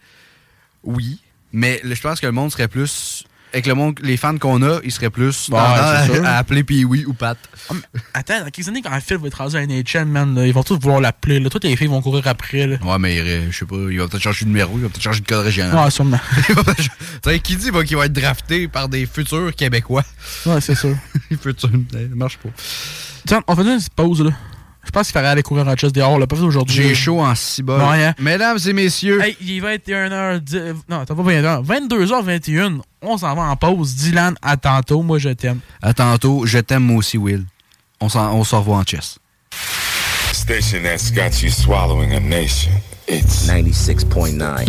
Oui. Mais le- je pense que le monde serait plus. Avec le monde, les fans qu'on a, ils seraient plus Ouais, à, appeler Pee-Wee ou Pat. Attends, dans quelques années, quand un film va être rendu à NHL, man, là, ils vont tous vouloir l'appeler. là. Toutes les filles vont courir après. Là. Ouais, mais euh, je sais pas, il va peut-être changer de numéro, il va peut-être changer de code régional. Ouais, sûrement. Qui dit va- qu'il va être drafté par des futurs Québécois? Ouais, c'est sûr. futurs, ça marche pas. Tiens, on fait une petite pause, là. Je pense qu'il fallait aller courir en chest dehors, là. Pas fait aujourd'hui. J'ai chaud en cibole. Ouais, hein. Mesdames et messieurs. Hey, il est 21h. Non, t'as pas 21h. 22h21. On s'en va en pause. Dylan, à tantôt. Moi, je t'aime. À tantôt, je t'aime moi aussi, Will. On s'en- on se revoit en chess. Station that's got you swallowing a nation. It's 96.9.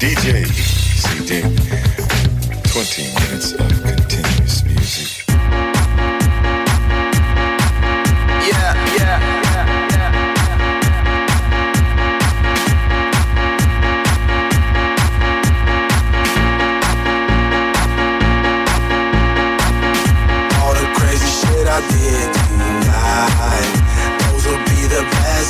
DJ CD. 20 minutes of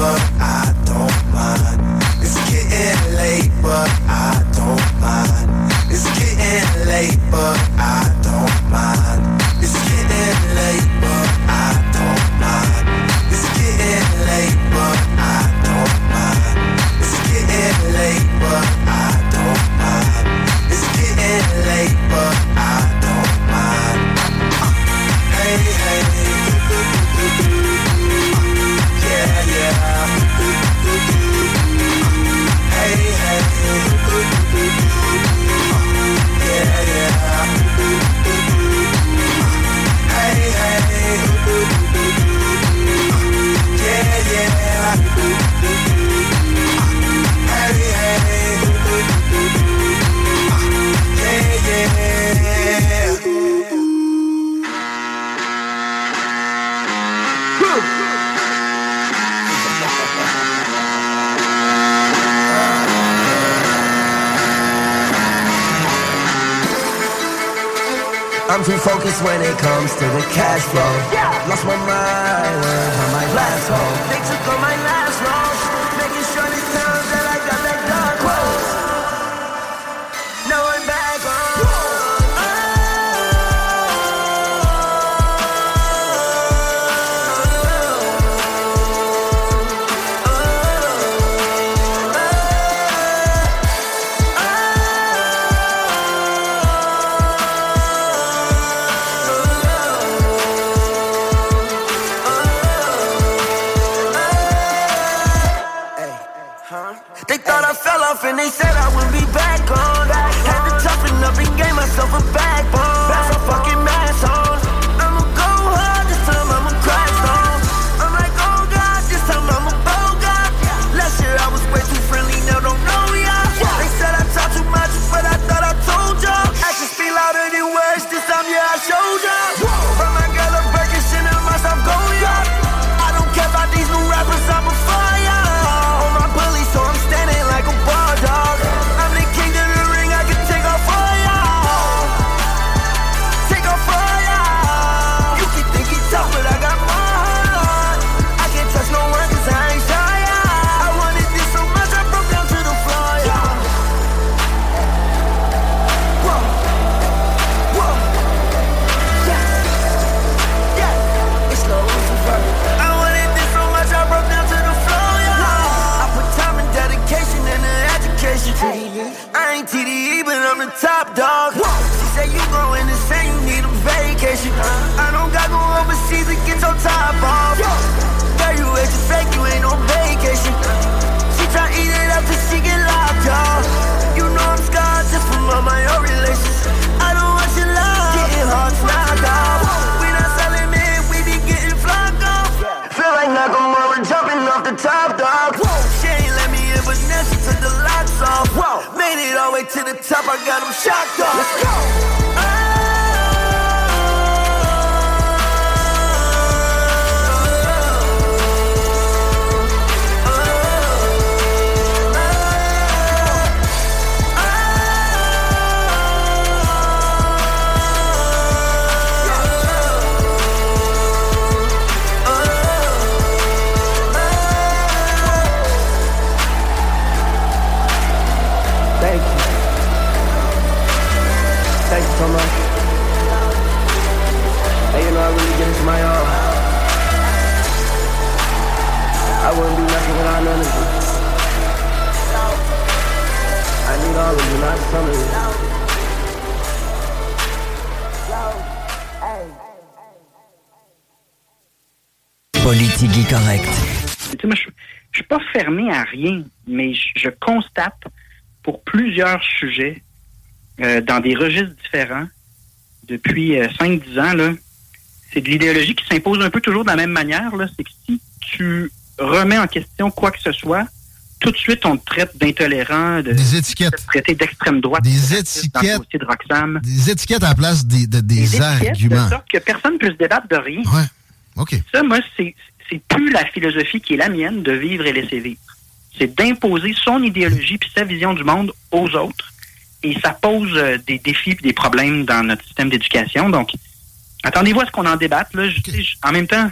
But I when it comes to the cash flow. Lost my mind when on my last home. They took all my last à rien, mais je, constate pour plusieurs sujets euh, dans des registres différents depuis euh, 5-10 ans, là, c'est de l'idéologie qui s'impose un peu toujours de la même manière. là. C'est que si tu remets en question quoi que ce soit, tout de suite, on te traite d'intolérant, de, Des étiquettes. de traiter d'extrême droite. Des étiquettes. de Roxham. Des étiquettes à la place des, de- des, arguments. De sorte que personne ne peut se débattre de rien. Ouais. OK. Ça, moi, c'est c'est plus la philosophie qui est la mienne de vivre et laisser vivre. C'est d'imposer son idéologie puis sa vision du monde aux autres. Et ça pose euh, des défis puis des problèmes dans notre système d'éducation. Donc, attendez-vous à ce qu'on en débatte. Là. Je- je- en même temps,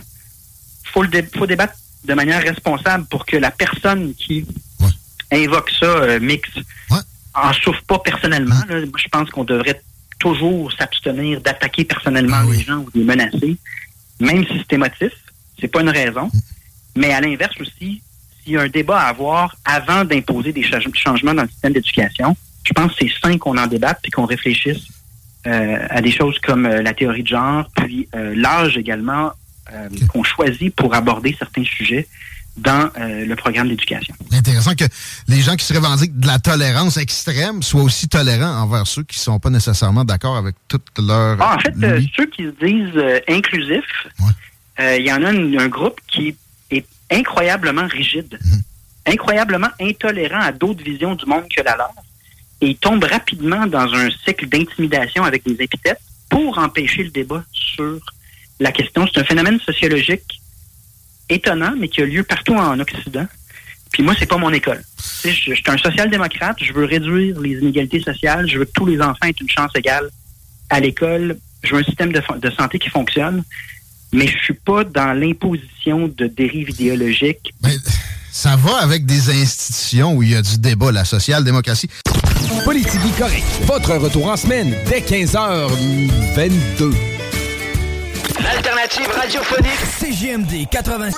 faut le dé- faut débattre de manière responsable pour que la personne qui invoque ça euh, mix en souffre pas personnellement. là. Moi, je pense qu'on devrait toujours s'abstenir d'attaquer personnellement les gens ou de les menacer, même si c'est émotif. C'est pas une raison. Mais à l'inverse aussi, s'il y a un débat à avoir avant d'imposer des cha- changements dans le système d'éducation, je pense que c'est sain qu'on en débatte puis qu'on réfléchisse euh, à des choses comme euh, la théorie de genre, puis euh, l'âge également qu'on choisit pour aborder certains sujets dans le programme d'éducation. Intéressant que les gens qui se revendiquent de la tolérance extrême soient aussi tolérants envers ceux qui sont pas nécessairement d'accord avec toute leur... Ah, en fait, ceux qui se disent inclusifs, il y en a un, un groupe qui est incroyablement rigide, incroyablement intolérant à d'autres visions du monde que la leur, et il tombe rapidement dans un cycle d'intimidation avec des épithètes pour empêcher le débat sur la question. C'est un phénomène sociologique étonnant, mais qui a lieu partout en Occident. Puis moi, c'est pas mon école. Je, je suis un social-démocrate, je veux réduire les inégalités sociales, je veux que tous les enfants aient une chance égale à l'école je veux un système de santé qui fonctionne, mais je suis pas dans l'imposition de dérives idéologiques. Ça va avec des institutions où il y a du débat, la social-démocratie. Politique correct. Votre retour en semaine dès 15h22. L'alternative radiophonique CJMD 80.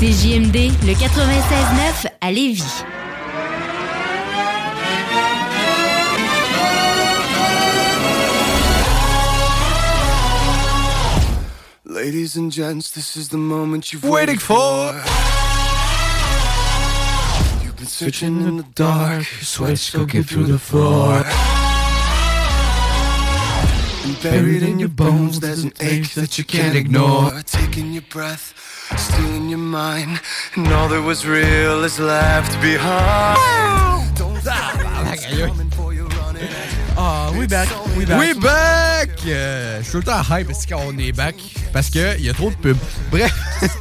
CJMD, le 96.9 à Lévis. Ladies and gents, this is the moment you've been Waiting for. You've been searching in the dark, sweat soaking through the floor. And buried in your bones, there's an ache that you can't ignore. Taking your breath, stealing your mind, and all that was real is left behind. Don't Ah, we back. We back. We back! Euh, je suis tout le temps hype parce qu'on est back? Parce qu'il y a trop de pubs. Bref.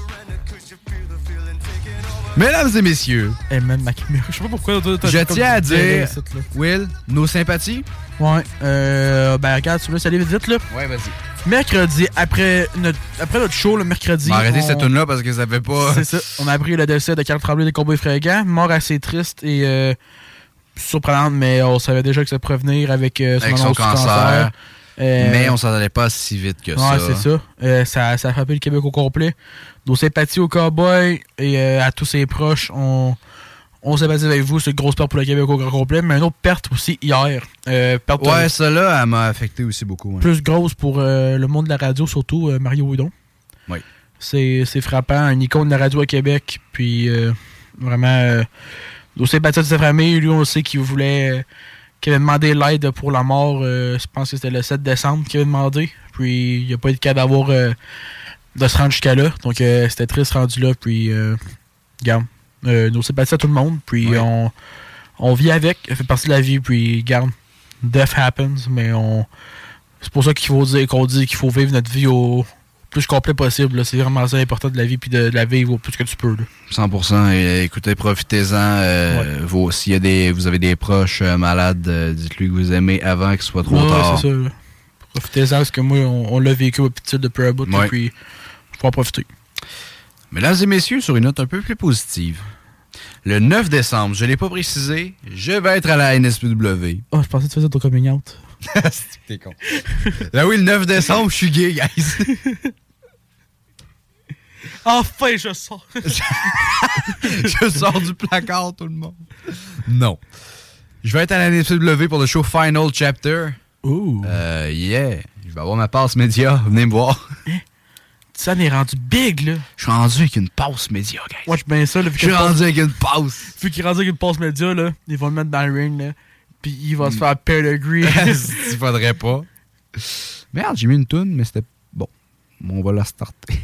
Mesdames et messieurs, Eh, même ma caméra. Je sais pas pourquoi. je tiens à dire. Will, nos sympathies. Ouais. Euh, ben, regarde, tu veux aller vite, vite, là. Ouais, vas-y. Mercredi, après notre, après notre show, le mercredi. On- cette tune là parce que ça fait pas. C'est ça. On a appris le décès de Carl Tremblay des Cowboys Fringants. Mort assez triste et euh, surprenante, mais on savait déjà que ça pourrait venir avec, euh, Avec son annonce du cancer. Euh, Mais on s'en allait pas si vite que ouais, ça. c'est ça. Euh, ça. Ça a frappé le Québec au complet. Nos sympathies aux Cowboys et euh, à tous ses proches. On, on sympathise avec vous. C'est une grosse perte pour le Québec au grand complet. Mais une autre perte aussi hier. Perte Ouais, euh, ça là, elle m'a affecté aussi beaucoup. hein. plus grosse pour le monde de la radio, surtout Mario Houdon. Oui. C'est frappant, un icône de la radio à Québec. Puis euh, vraiment, euh, nos sympathies de sa famille, lui, on sait qu'il voulait. euh, qu'il avait demandé l'aide pour la mort. euh, je pense que c'était le 7 décembre qu'il avait demandé. Puis il n'y a pas eu de cas d'avoir. euh, de se rendre jusqu'à là. Donc euh, c'était triste rendu là. Puis, euh, garde. euh, nos sympathies à tout le monde. Puis on, on vit avec. Ça fait partie de la vie. Puis, garde. Death happens. Mais on. C'est pour ça qu'il faut dire qu'on dit qu'il faut vivre notre vie au plus complet possible. là. C'est vraiment ça l'important de la vie. Puis de, de la vivre au plus que tu peux. là. 100%. Et, écoutez, profitez-en. euh, vous, s'il y a des, vous avez des proches euh, malades, euh, dites-lui que vous aimez avant qu'il soit trop Ouais, tard. c'est ça. là. Profitez-en parce que moi, on, on l'a vécu au petit de peu à bout. Ouais. Puis, je peux en profiter. Mesdames et messieurs, sur une note un peu plus positive. Le 9 décembre, je ne l'ai pas précisé, je vais être à la NSPW. Oh, je pensais que tu faisais ton coming out. T'es con. Là oui, le 9 décembre, je suis gay, guys. Enfin, je sors. je sors du placard, tout le monde. Non. Je vais être à la NSPW pour le show Final Chapter. Ouh. Euh, yeah. Je vais avoir ma passe média. Venez me voir. Ça est rendu big, là. Je suis rendu avec une passe média, guys. Watch bien ça, là. Je suis rendu avec une passe. Vu qu'il est rendu avec une passe média, là, ils vont le mettre dans le ring, là. Puis il va se faire pedigree. Il faudrait pas? Merde, j'ai mis une toune, mais c'était. Bon, on va la starter.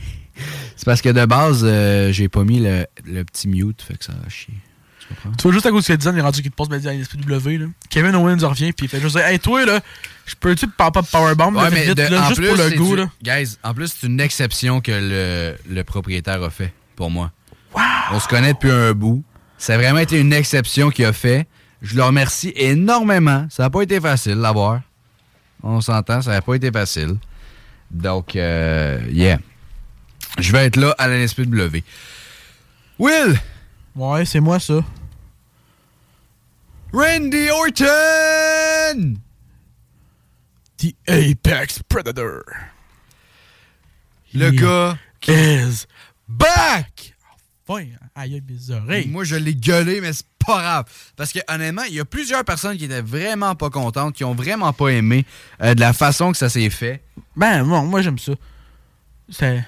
C'est parce que de base, euh, j'ai pas mis le, le petit mute, fait que ça a chier. Tu comprends? Tu vois, juste à cause que Dylan est rendu qu'il te passe média à l'SPW, là. Kevin Owens revient, puis il fait juste dire, Hey, toi, là, je peux-tu te up powerbomb, Ouais, mais vite, de- là, en juste plus, pour le goût, du- là? Guys, en plus, c'est une exception que le, le propriétaire a fait pour moi. On se connaît depuis un bout. Ça a vraiment été une exception qu'il a fait. Je le remercie énormément. Ça n'a pas été facile d'avoir. On s'entend, ça n'a pas été facile. Donc, euh, yeah. Je vais être là à la NSPW. Will! Ouais, c'est moi, ça. Randy Orton! The Apex Predator. Le He gars is back! Enfin, aïe, mes oreilles. Moi, je l'ai gueulé, mais c'est pas grave. Parce que, honnêtement, il y a plusieurs personnes qui étaient vraiment pas contentes, qui ont vraiment pas aimé euh, de la façon que ça s'est fait. Ben, bon, moi, j'aime ça. C'est.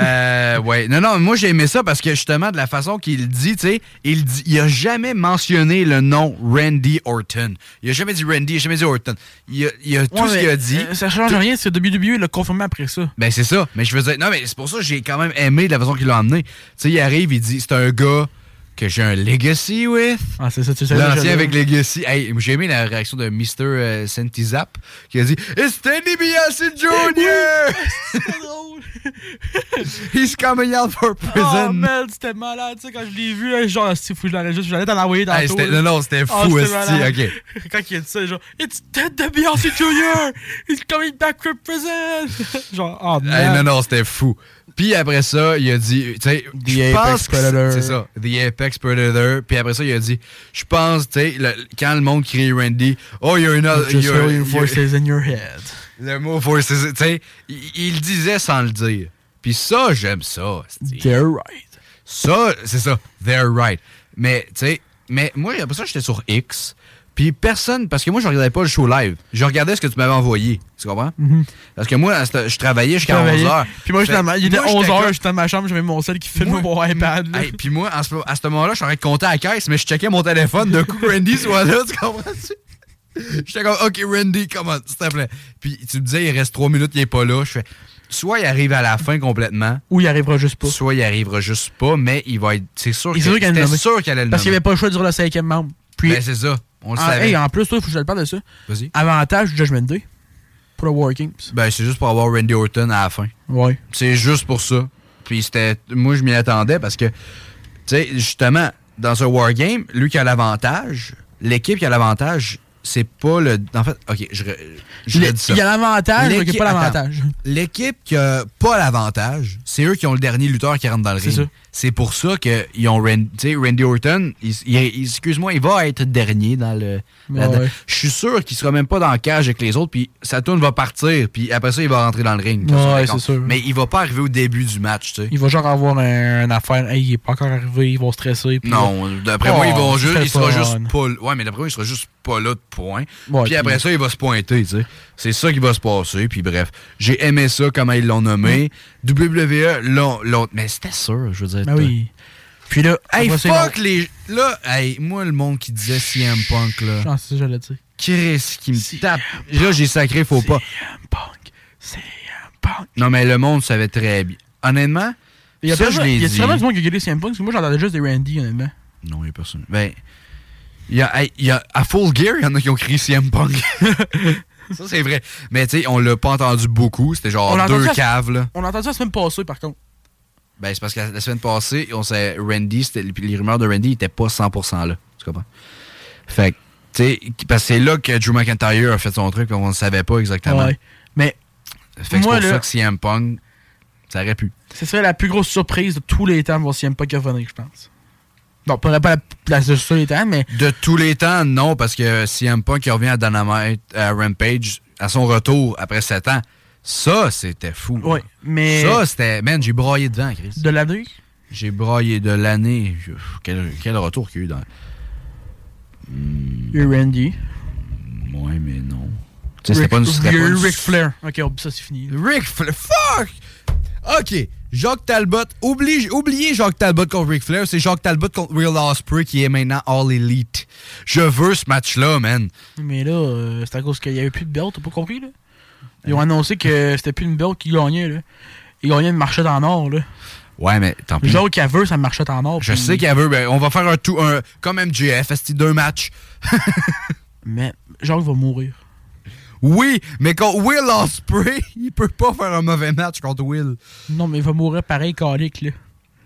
Euh, ouais. Non, non, moi, j'ai aimé ça parce que, justement, de la façon qu'il dit, tu sais, il, dit- il a jamais mentionné le nom Randy Orton. Il a jamais dit Randy, il a jamais dit Orton. Il a, il a tout ce qu'il a dit. euh, ça change Tout- rien, c'est WWE l'a confirmé après ça. Ben c'est ça. Mais je veux dire, non, mais c'est pour ça que j'ai quand même aimé de la façon qu'il l'a emmené. Tu sais, il arrive, il dit, c'est un gars que j'ai un legacy with. Ah, c'est ça, tu sais. L'ancien avec Legacy. Hey, j'ai aimé la réaction de Mr. euh, Santizap qui a dit It's Teddy Biassi Jr. C'est drôle. He's coming out for prison. Oh, man, c'était malade, tu sais, quand je l'ai vu, là, genre, si que je l'enregistre, j'allais t'en envoyer dans Hey, c'était- non, non, c'était Ah, fou, esti, ok. Quand il a dit ça, genre, It's Ted DiBiase Jr. He's coming back from prison. genre, oh, Hey, man. non, non, c'était fou. Puis après ça, il a dit, tu sais, je Apex Predator. c'est ça, The Apex Predator. Puis après ça, il a dit, je pense, tu sais, le- quand le monde crie Randy, oh, you're another, Just you're- you're- voices in your head. Le mot forces, tu sais, il, le disait sans le dire. Puis ça, j'aime ça. They're right. Ça, c'est ça, they're right. Mais, tu sais, mais moi, après ça, j'étais sur X. Puis personne, parce que moi, je regardais pas le show live. Je regardais ce que tu m'avais envoyé. Tu comprends? Mhm. Parce que moi, je travaillais jusqu'à travaillais. 11h. Puis moi, ma- il était Moi, j'étais 11h, comme- j'étais dans ma chambre, j'avais mon sel qui filme mon iPad. Hey, puis moi, ce- à ce moment-là, je suis en train de compter à la caisse, mais je checkais mon téléphone de coup Randy soit là, tu comprends-tu? J'étais comme, OK, Randy, comment, s'il te plaît. Puis tu me disais, il reste trois minutes, il est pas là. Je fais, soit il arrive à la fin complètement. Ou il arrivera juste pas. Soit il arrivera juste pas, mais il va être. C'est sûr Il que- est sûr qu'elle c'était allait le sûr qu'elle allait le Parce qu'il n'y avait pas le choix de dire le cinquième membre. Puis, Ben, c'est ça. On le Ah, savait. hey, en plus, toi, il faut que je te parle de ça. Vas-y. Avantage du Judgment Day pour le Workings. Ben, c'est juste pour avoir Randy Orton à la fin. Ouais. C'est juste pour ça. Puis c'était. Moi, je m'y attendais parce que, tu sais, justement, dans un Wargame, lui qui a l'avantage, l'équipe qui a l'avantage, c'est pas le. En fait, ok, je, je Le- redis ça. il y a l'avantage, mais il y a pas l'avantage. L'équipe qui a pas l'avantage, c'est eux qui ont le dernier lutteur qui rentre dans le ring. C'est pour ça qu'ils ont Randy, Randy Orton. il- Excuse-moi, il va être dernier dans le. Ouais, là-dedans. ouais. Je suis sûr qu'il sera même pas dans le cage avec les autres, puis Saturn va partir, puis après ça, il va rentrer dans le ring. Ouais, Ça, c'est sûr. Mais il va pas arriver au début du match, tu sais. Il va genre avoir un, une affaire. Hey, il est pas encore arrivé, ils vont stresser. puis Non, d'après Oh, moi, ils vont c'est juste, il sera juste pas. Ouais, mais d'après moi, il sera juste pas là de point. Puis après puis- ça, il va se pointer, tu sais. C'est ça qui va se passer, puis bref. J'ai aimé ça, comment ils l'ont nommé. WWE, l'ont- mais c'était sûr, je veux dire. Ben oui. Puis là, Hey, fuck les. Là, hey, moi, le monde qui disait CM Punk, là. Ah, c'est ça, j'allais dire. Chris qui me tape. Là, j'ai sacré, faut pas. CM Punk. Non, mais le monde savait très bien. Honnêtement, Il y a, ça, je l'ai il y a dit. vraiment du monde qui a gueulé CM Punk, parce que moi, j'entendais juste des Randy, honnêtement. Non, il n'y a personne. Ben, il y a, hey, il y a, à Full Gear, il y en a qui ont crié CM Punk. ça, c'est vrai. Mais tu sais, on l'a pas entendu beaucoup. C'était genre l'a deux la- caves, là. On a entendu la semaine passée, par contre. Ben, c'est parce que la, la semaine passée, on sait, Randy, les rumeurs de Randy n'étaient pas 100% là. Tu comprends? Fait que, tu sais, parce que c'est là que Drew McIntyre a fait son truc, on ne savait pas exactement. Ouais. Mais, Fait que c'est pour là- ça que CM Punk, ça aurait pu. ce serait la plus grosse surprise de tous les temps de voir CM Punk revenir, je pense. Non, pas la place de tous les temps, mais. De tous les temps, non, parce que CM Punk qui revient à Dynamite, à Rampage, à son retour après 7 ans, ça, c'était fou. Ouais, mais. Ça, c'était. Man, j'ai braillé devant, Chris. De l'année? J'ai braillé de l'année. Quel, quel retour qu'il y a eu dans. Il y a eu Randy. Ouais, mais non. Tu sais, c'était pas une. Ric Flair. Ok, on- ça c'est fini. Ric Flair. Fuck! OK. Jacques Talbot. Oublie, oubliez Jacques Talbot contre Ric Flair. C'est Jacques Talbot contre Real Osprey qui est maintenant All Elite. Je veux ce match-là, man. Mais là, euh, c'est à cause qu'il y avait plus de belt, t'as pas compris, là? Ils ont annoncé que c'était plus une belt qui gagnait, là. Ils gagnaient une marchette en or, là. Ouais, mais tant pis. Genre qui veut, ça marchette en or. Je puis- sais qu'elle veut. ben, on va faire un tout. Un, comme MJF, est deux matchs? Mais Jacques va mourir. Oui, mais contre Will Osprey, il peut pas faire un mauvais match contre Will. Non, mais il va mourir pareil, calique, là.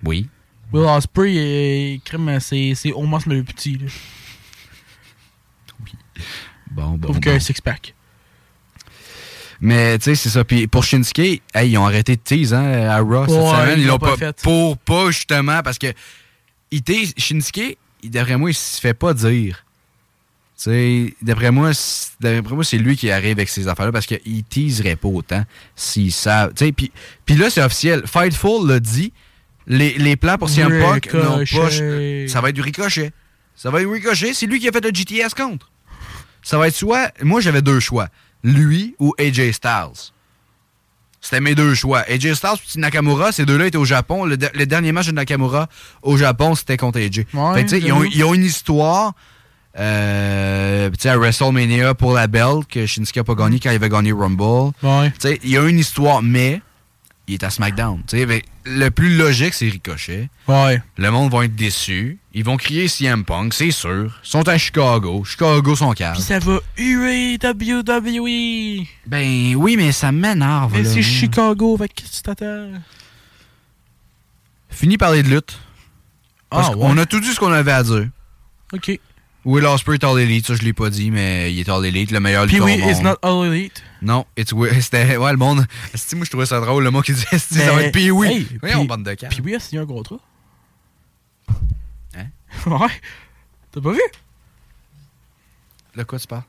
Oui. Will Ospreay, crime, c'est Omos le petit, là. Bon, bon. Sauf bon. qu'un six-pack. Mais tu sais, c'est ça. Puis pour Shinsuke, hey, ils ont arrêté de tease hein, à Raw cette semaine. ils l'ont pas fait. Pour pas justement parce que Shinsuke, d'après moi, il se fait pas dire. D'après moi, c'est- d'après moi, c'est lui qui arrive avec ces affaires-là parce qu'il teaserait pas autant s'ils savent. Puis, là, c'est officiel. Fightful l'a dit. Les, les plans pour CM Punk n'ont pas. Ça va être du ricochet. Ça va être du ricochet. C'est lui qui a fait le GTS contre. Ça va être soit. Moi, j'avais deux choix. Lui ou AJ Styles. C'était mes deux choix. AJ Styles et Nakamura, ces deux-là étaient au Japon. Le, de- le dernier match de Nakamura au Japon, c'était contre AJ. Ouais, Fait ils, ont, ils ont une histoire euh, tu sais, à WrestleMania pour la belt que Shinsuke n'a pas gagné quand il avait gagné Rumble. Ouais. Tu sais, Il y a une histoire, mais il est à SmackDown. Tu sais, fait, le plus logique, c'est Ricochet. Ouais. Le monde va être déçu. Ils vont crier CM Punk, c'est sûr. Ils sont à Chicago. Chicago sont calmes. Puis ça va huer WWE. Ben oui, mais ça m'énerve. Mais c'est Chicago, qu'est-ce que tu t'attends? Fini parler de lutte. Parce Ah, ouais. qu'on a tout dit ce qu'on avait à dire. OK. Will Ospreay est All Elite, ça je l'ai pas dit, mais il est All Elite, le meilleur lutteur oui, au monde. not all elite. Non, it's c'était ouais le monde. Esti, moi je trouvais ça drôle le mot qui disait esti, ça va être Pee Wee. Hey, Voyons puis- bande de cas. Puis oui, a signé un contrat. Hein? ouais. T'as pas vu? De quoi tu parles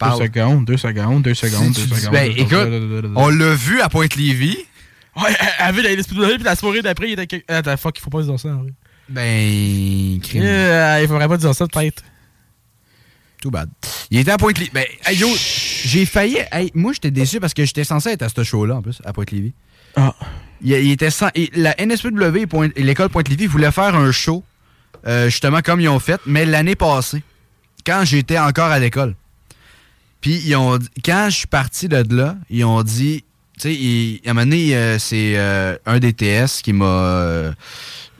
Deux secondes, deux secondes, deux secondes, deux secondes. ben, écoute, on l'a vu à Pointe-Lévis. Ouais, elle avait la SPW, puis la soirée d'après, il était. Attends, fuck, il faut pas dire ça. en vrai. Ben, crime. Euh, il faudrait pas dire ça, peut-être. Too bad. Il était à Pointe-Lévis. Ben, hey, yo, j'ai failli. hey, moi, j'étais déçu parce que j'étais censé être à ce show-là, en plus, à Pointe-Lévis. Ah. Il, il était sans- la NSPW et l'école Pointe-Lévis voulaient faire un show, euh, justement comme ils ont fait, mais l'année passée, quand j'étais encore à l'école. Puis, ils ont quand je suis parti de là, ils ont dit, tu sais, il- à un moment donné, euh, c'est euh, un des TS qui m'a.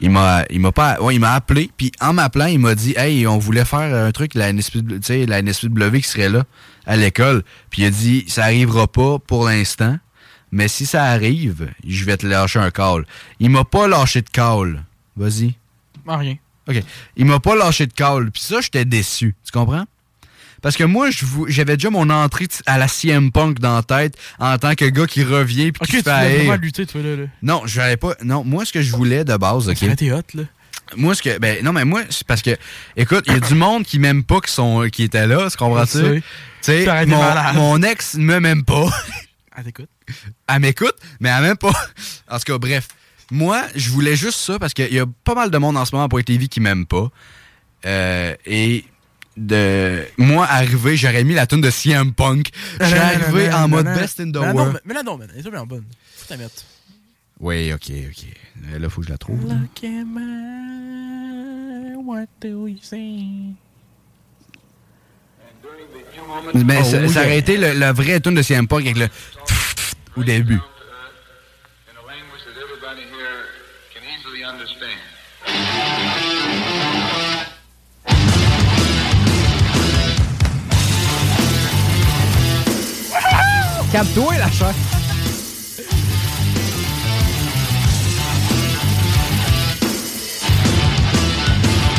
Il m'a il m'a pas ouais, il m'a appelé puis en m'appelant il m'a dit hey on voulait faire un truc la NSPW, tu sais la NSPW qui serait là à l'école puis il a dit ça arrivera pas pour l'instant mais si ça arrive je vais te lâcher un call il m'a pas lâché de call vas-y Ah, rien. OK. Il m'a pas lâché de call. Puis ça, j'étais déçu. Tu comprends? Parce que moi, j'avais déjà mon entrée à la CM Punk dans la tête en tant que gars qui revient puis qui tu fait voulais vraiment lutter, toi, là. là. Non, je n'avais pas. Non, moi, ce que je voulais de base, OK? Hot, là. Moi, ce que. Ben, non, mais moi, c'est parce que. Écoute, il y a du monde qui m'aime pas qui, sont, qui était là. Tu comprends-tu? Tu sais, mon, mon ex ne m'aime pas. Ah, t'écoutes. Elle m'écoute, mais elle m'aime pas. En tout cas, bref. Moi, je voulais juste ça parce qu'il y a pas mal de monde en ce moment à Pointe-Lévis qui m'aime pas. Euh, et de moi, arrivé, j'aurais mis la tune de CM Punk. Suis arrivé en mode best in the world. mais- là, non, man. Elle est vraiment bonne. Faut ta mettre. Oui, ok, ok. Là, faut que je la trouve. Look at my... What do you see? Mais ça, oui. ça aurait été le, la vraie tune de CM Punk avec le au début. Calme-toi, la chair.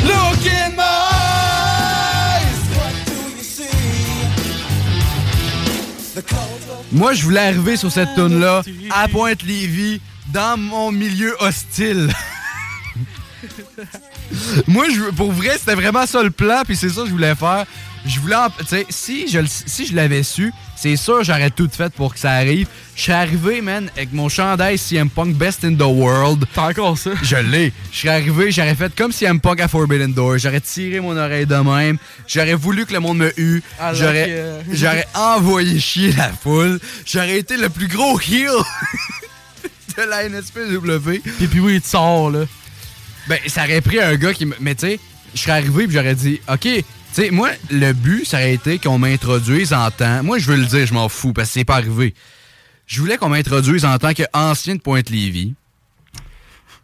Look in my eyes. What do you see? The Moi, je voulais arriver sur cette tune là à Pointe-Lévis, dans mon milieu hostile. Moi, je, pour vrai, c'était vraiment ça le plan, puis c'est ça que je voulais faire. Je voulais, en- tu sais, si je, si je l'avais su, c'est sûr j'aurais tout fait pour que ça arrive. Je suis arrivé, man, avec mon chandail CM Punk Best in the World. T'as encore ça? Je l'ai. Je serais arrivé, j'aurais fait comme CM Punk à Forbidden Door. J'aurais tiré mon oreille de même. J'aurais voulu que le monde me. Alors J'aurais, j'aurais envoyé chier la foule. J'aurais été le plus gros heel de la NSPW. Puis puis oui, il te sort, là. Ben, ça aurait pris un gars qui me. Mais tu sais, je serais arrivé et j'aurais dit, OK, sais, moi, le but, ça aurait été qu'on m'introduise en tant. Moi, je veux le dire, je m'en fous parce que c'est pas arrivé. Je voulais qu'on m'introduise en tant qu'ancien de Pointe-Lévis.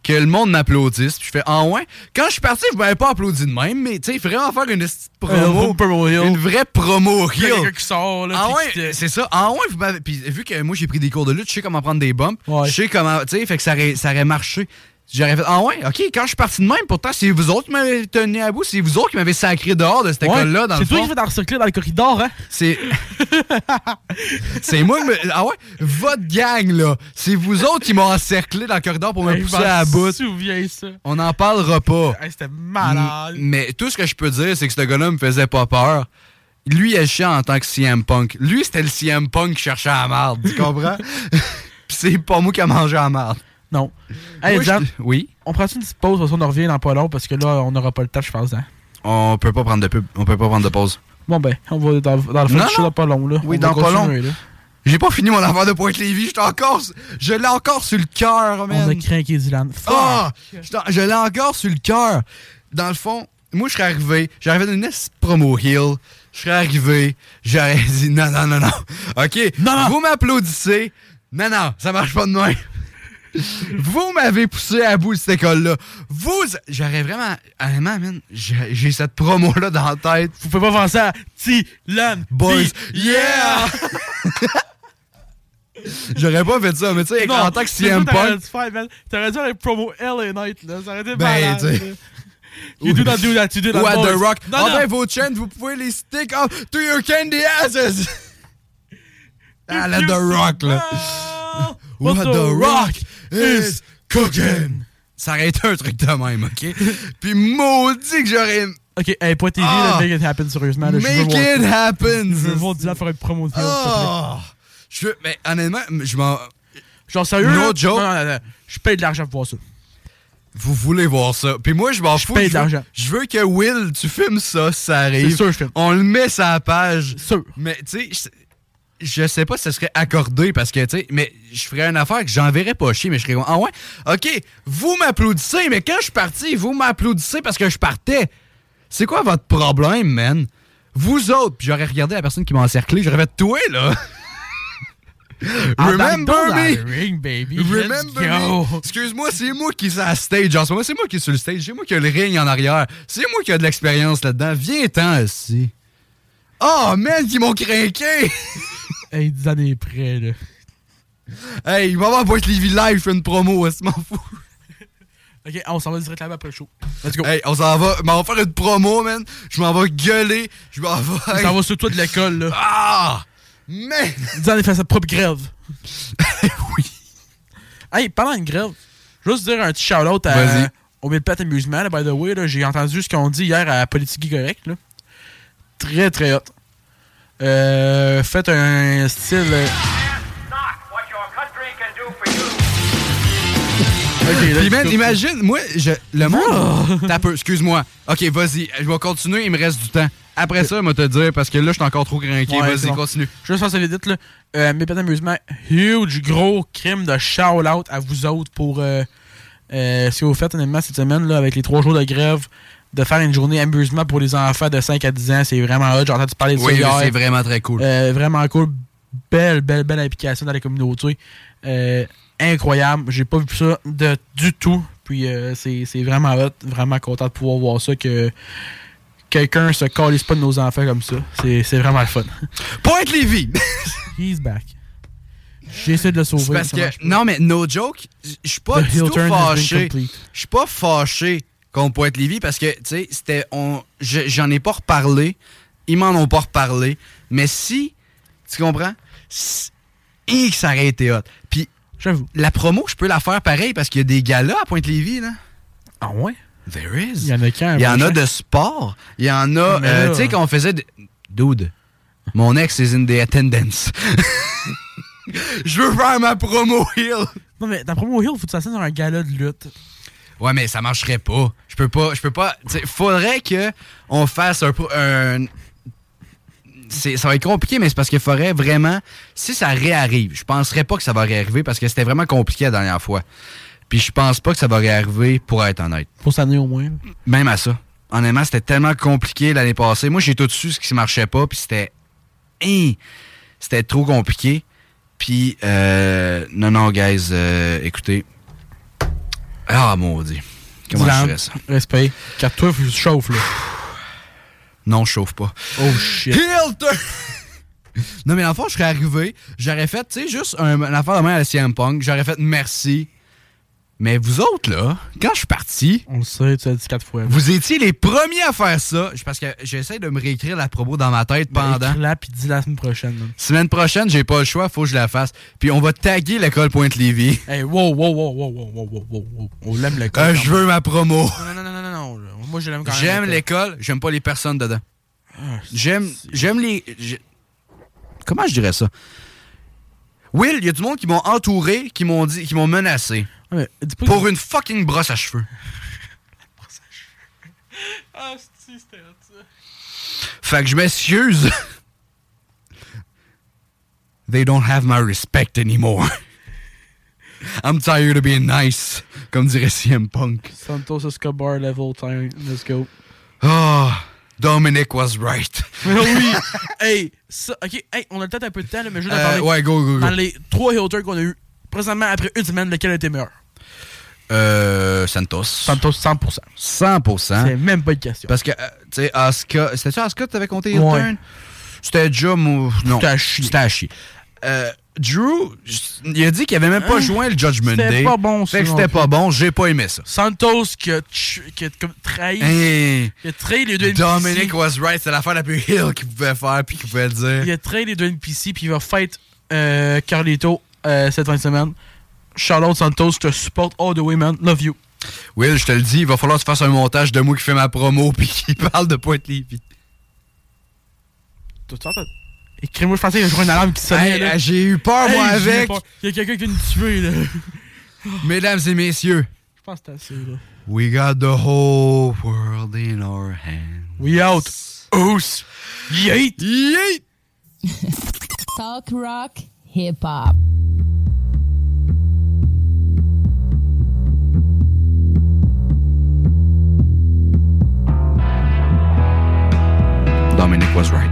Que le monde m'applaudisse. Puis je fais, ah ouais? Quand je suis parti, vous m'avez pas applaudi de même, mais tu sais, il faudrait en faire une promo. Une vraie promo quelqu'un qui sort, là. Ah ouais, c'est ça. Ah ouais, vous puis vu que moi j'ai pris des cours de lutte, je sais comment prendre des bumps, je sais comment, tu sais, fait que ça aurait, ça aurait marché. J'aurais fait, ah ouais, ok, quand je suis parti de même, pourtant c'est vous autres qui m'avez tenu à bout, c'est vous autres qui m'avez sacré dehors de cette Ouais, école-là, dans le C'est toi qui fais t'encercler dans le corridor, hein? C'est. c'est moi qui me. Ah ouais, votre gang, là. C'est vous autres qui m'ont encerclé dans le corridor pour me pousser à bout. souviens, ça. On n'en parlera pas. C'était malade. Mais tout ce que je peux dire, c'est que ce gars-là me faisait pas peur. Lui, il agissait en tant que CM Punk. Lui, c'était le CM Punk qui cherchait la merde. Tu comprends? Puis c'est pas moi qui a mangé la merde. Non. Hey, Moi, Jan, je- Oui? on prend une petite pause? Parce qu'on en revient dans pas long parce que là, on n'aura pas le temps, je pense. Hein? On peut pas prendre de pub. On peut pas prendre de pause. Bon, ben, on va dans, dans le fond Non, du non. dans pas long, là. Oui, On dans pas long. là. J'ai pas fini mon affaire de Pointe-Lévis. J'étais encore. Je l'ai encore sur le cœur, man. On a craqué Dylan. Ah! Je l'ai encore sur le cœur. Dans le fond, moi, je serais arrivé. J'arrivais d'une promo hill. Je serais arrivé. J'aurais dit non, non, non, non. OK? Vous m'applaudissez. Non, non, ça marche pas de même. Vous m'avez poussé à bout de cette école-là. Vous, j'aurais vraiment, honnêtement, man, j'ai j'ai cette promo-là dans la tête. Vous pouvez pas penser à T-Lan Boys, yeah! J'aurais pas fait ça, mais tu sais, en tant que CM ça, t'aurais Punk, dû faire, aller promo LA Knight, là. Ça aurait été Ben, malade. You do not do that, you do that, ou à. The Rock. Non, ben, vos chants, vous pouvez les stick up to your candy asses! ah, The Rock, là. What What the the Rock is cooking! Ça aurait été un truc de même, OK? Puis maudit que j'aurais... Ok, hey, point TV, Ah. là, make it happen, sérieusement. là, Make it happen! Je veux voir Dylan faire une promo de. Oh! Je veux... Mais honnêtement, je m'en... Genre, sérieux? No là? joke. Non, non, non, non. Je paye de l'argent pour voir ça. Vous voulez voir ça. Puis moi, je m'en fous. paye je de veux- l'argent. Je veux que Will, tu filmes ça, si ça arrive. C'est sûr, je filme. On le met sur la page. Sûr. Mais tu sais, je- sais pas si ça serait accordé parce que, tu sais, mais je ferais une affaire que j'enverrais pas chier, mais je serais comme, ah ouais, ok, vous m'applaudissez, mais quand je suis parti, vous m'applaudissez parce que je partais. C'est quoi votre problème, man? Vous autres, puis j'aurais regardé la personne qui m'a encerclé, j'aurais fait, toi, là. Remember Embarque dans me? ring, baby. Remember Let's go. me? Excuse-moi, c'est moi qui suis à stage en ce moment. C'est moi qui est sur le stage. C'est moi qui ai le ring en arrière. C'est moi qui a de l'expérience là-dedans. Viens-t'en ici. Oh, man, qui m'ont craqué! Hey, 10 années près, là. hey, il va avoir Point Livy Live, je fais une promo, je m'en fous. Ok, on s'en va direct là-bas après le show. Let's go. Hey, on s'en va, mais on va faire une promo, man. Je m'en vais gueuler. Je m'en vais. On s'en va sur toi de l'école, là. Ah! Man! Dylan, il fait sa propre grève. oui. Hey, parlant de grève, je veux juste dire un petit shout-out à, au Milpet Amusement, là, by the way. là. J'ai entendu ce qu'on dit hier à Politique Correct. Là. Très, très hot. Euh, faites un style... Ok, là, Puis, man, imagine, moi, je, le monde. T'as peu, excuse-moi. Ok, vas-y, je vais continuer, il me reste du temps. Après ça, moi te dire, parce que là, je suis encore trop craqué. Ouais, vas-y, bon. continue. Je vais juste faire ça vite, là. Euh, Milpet Amusement, huge, gros crime de shout-out à vous autres pour euh, euh, ce que vous faites, honnêtement, cette semaine, là, avec les trois jours de grève, de faire une journée amusement pour les enfants de 5 à 10 ans. C'est vraiment hot. J'ai entendu parler de Oui, ça hier? c'est vraiment très cool. Euh, vraiment cool. Belle, belle, belle application dans la communauté. Euh, incroyable. J'ai pas vu ça de, du tout. Puis euh, c'est vraiment hot. Vraiment content de pouvoir voir ça que quelqu'un se calisse pas de nos enfants comme ça. C'est vraiment le fun. Pointe Lévis! He's back. J'ai essayé de le sauver. Parce que, non, mais no joke, je suis pas du tout fâché. Je suis pas fâché contre Pointe Lévis parce que, tu sais, c'était. J'en ai pas reparlé. Ils m'en ont pas reparlé. Mais si, tu comprends? Si- et que ça aurait été hot. Puis. La promo, je peux la faire pareil parce qu'il y a des galas à Pointe-Lévis, là. Ah ouais? There is. Il y en a quand? Il y en a de sport. Il y en a. Euh, tu sais, quand on faisait. de- Dude, mon ex is in the attendance. Je veux faire ma promo heel. Non, mais ta promo Hill, faut que tu fasses dans un gala de lutte. Ouais, mais ça marcherait pas. Je peux pas. Je peux pas. faudrait que on fasse un. un- ça va être compliqué, mais c'est parce qu'il faudrait vraiment. Si ça réarrive, je penserais pas que ça va réarriver parce que c'était vraiment compliqué la dernière fois. Puis je pense pas que ça va réarriver pour être honnête. Pour cette année au moins. Même à ça. Honnêtement, c'était tellement compliqué l'année passée. Moi, j'ai tout su ce qui marchait pas, puis c'était. C'était trop compliqué. Puis, euh, non, non, guys, euh, écoutez. Ah, maudit. Comment Dylan, je ferais ça? Respect. Car toi, tu chauffes, là. Non, je chauffe pas. Oh shit. Hilton! non, mais dans le fond, je serais arrivé, j'aurais fait, tu sais, juste un, une affaire de main à la CM Punk, j'aurais fait merci. Mais vous autres, là, quand je suis parti, On le sait, tu l'as dit quatre fois. vous étiez les premiers à faire ça. Parce que j'essaie de me réécrire la promo dans ma tête pendant. Là, puis dis la semaine prochaine. Semaine prochaine, j'ai pas le choix, faut que je la fasse. Puis on va taguer l'école Pointe-Lévis. Hey, wow, wow, wow, wow, wow, wow, wow, wow, wow. On l'aime l'école. Euh, je veux ma promo. Non, non, non, non, non, non. Moi, je l'aime quand même. J'aime l'école, j'aime pas les personnes dedans. Ah, J'aime j'aime les Comment je dirais ça? Will, il y a du monde qui m'ont entouré, qui m'ont dit qui m'ont menacé Ouais, dis pas pour que- une fucking brosse à cheveux. Ah, si, c'était hot, ça. Fait que je m'excuse. They don't have my respect anymore. I'm tired of being nice, comme dirait CM Punk. Santos Escobar level time. Let's go. Oh, Dominic was right. Oui! hey, ça, ok, hey, on a peut-être un peu de temps, là, mais je veux Euh, parler. ouais, go, go, go. Dans les trois Hilters qu'on a eu présentement après une semaine, lequel était meilleur? Euh, Santos. Santos, 100%. 100%. C'est même pas une question. Parce que, euh, tu sais, Asuka. C'était-tu Asuka que t'avais compté Ouais. C'était déjà. Non. C'était à chier. C'était à chier. Euh, Drew, il a dit qu'il avait même pas Hein? joint le Judgment C'était Day. pas bon, ça c'était pas bon. J'ai pas aimé ça. Santos qui a, tu- qui a comme trahi. Hey. Il a trahi les deux NPC. Dominic was right. C'est l'affaire la plus hill qu'il pouvait faire puis qu'il pouvait dire. Il a trahi les deux NPC puis il va fight euh, Carlito euh, cette fin de semaine. Charlotte Santos, je te supporte all the way, man. Love you. Will, je te le dis, il va falloir que tu fasses un montage de moi qui fait ma promo puis qui parle de Point Levy. Tu t'entends? Écris-moi, je pensais qu'il y avait une alarme qui sonnait. Hey, là. J'ai eu peur, moi, Hey, avec. peur. Il y a quelqu'un qui vient nous tuer, là. Mesdames et messieurs, Je pense que c'est assez, là. we got the whole world in our hands. We out. Oos. Yeet. Yeet. Talk rock, hip hop. Dominic was right.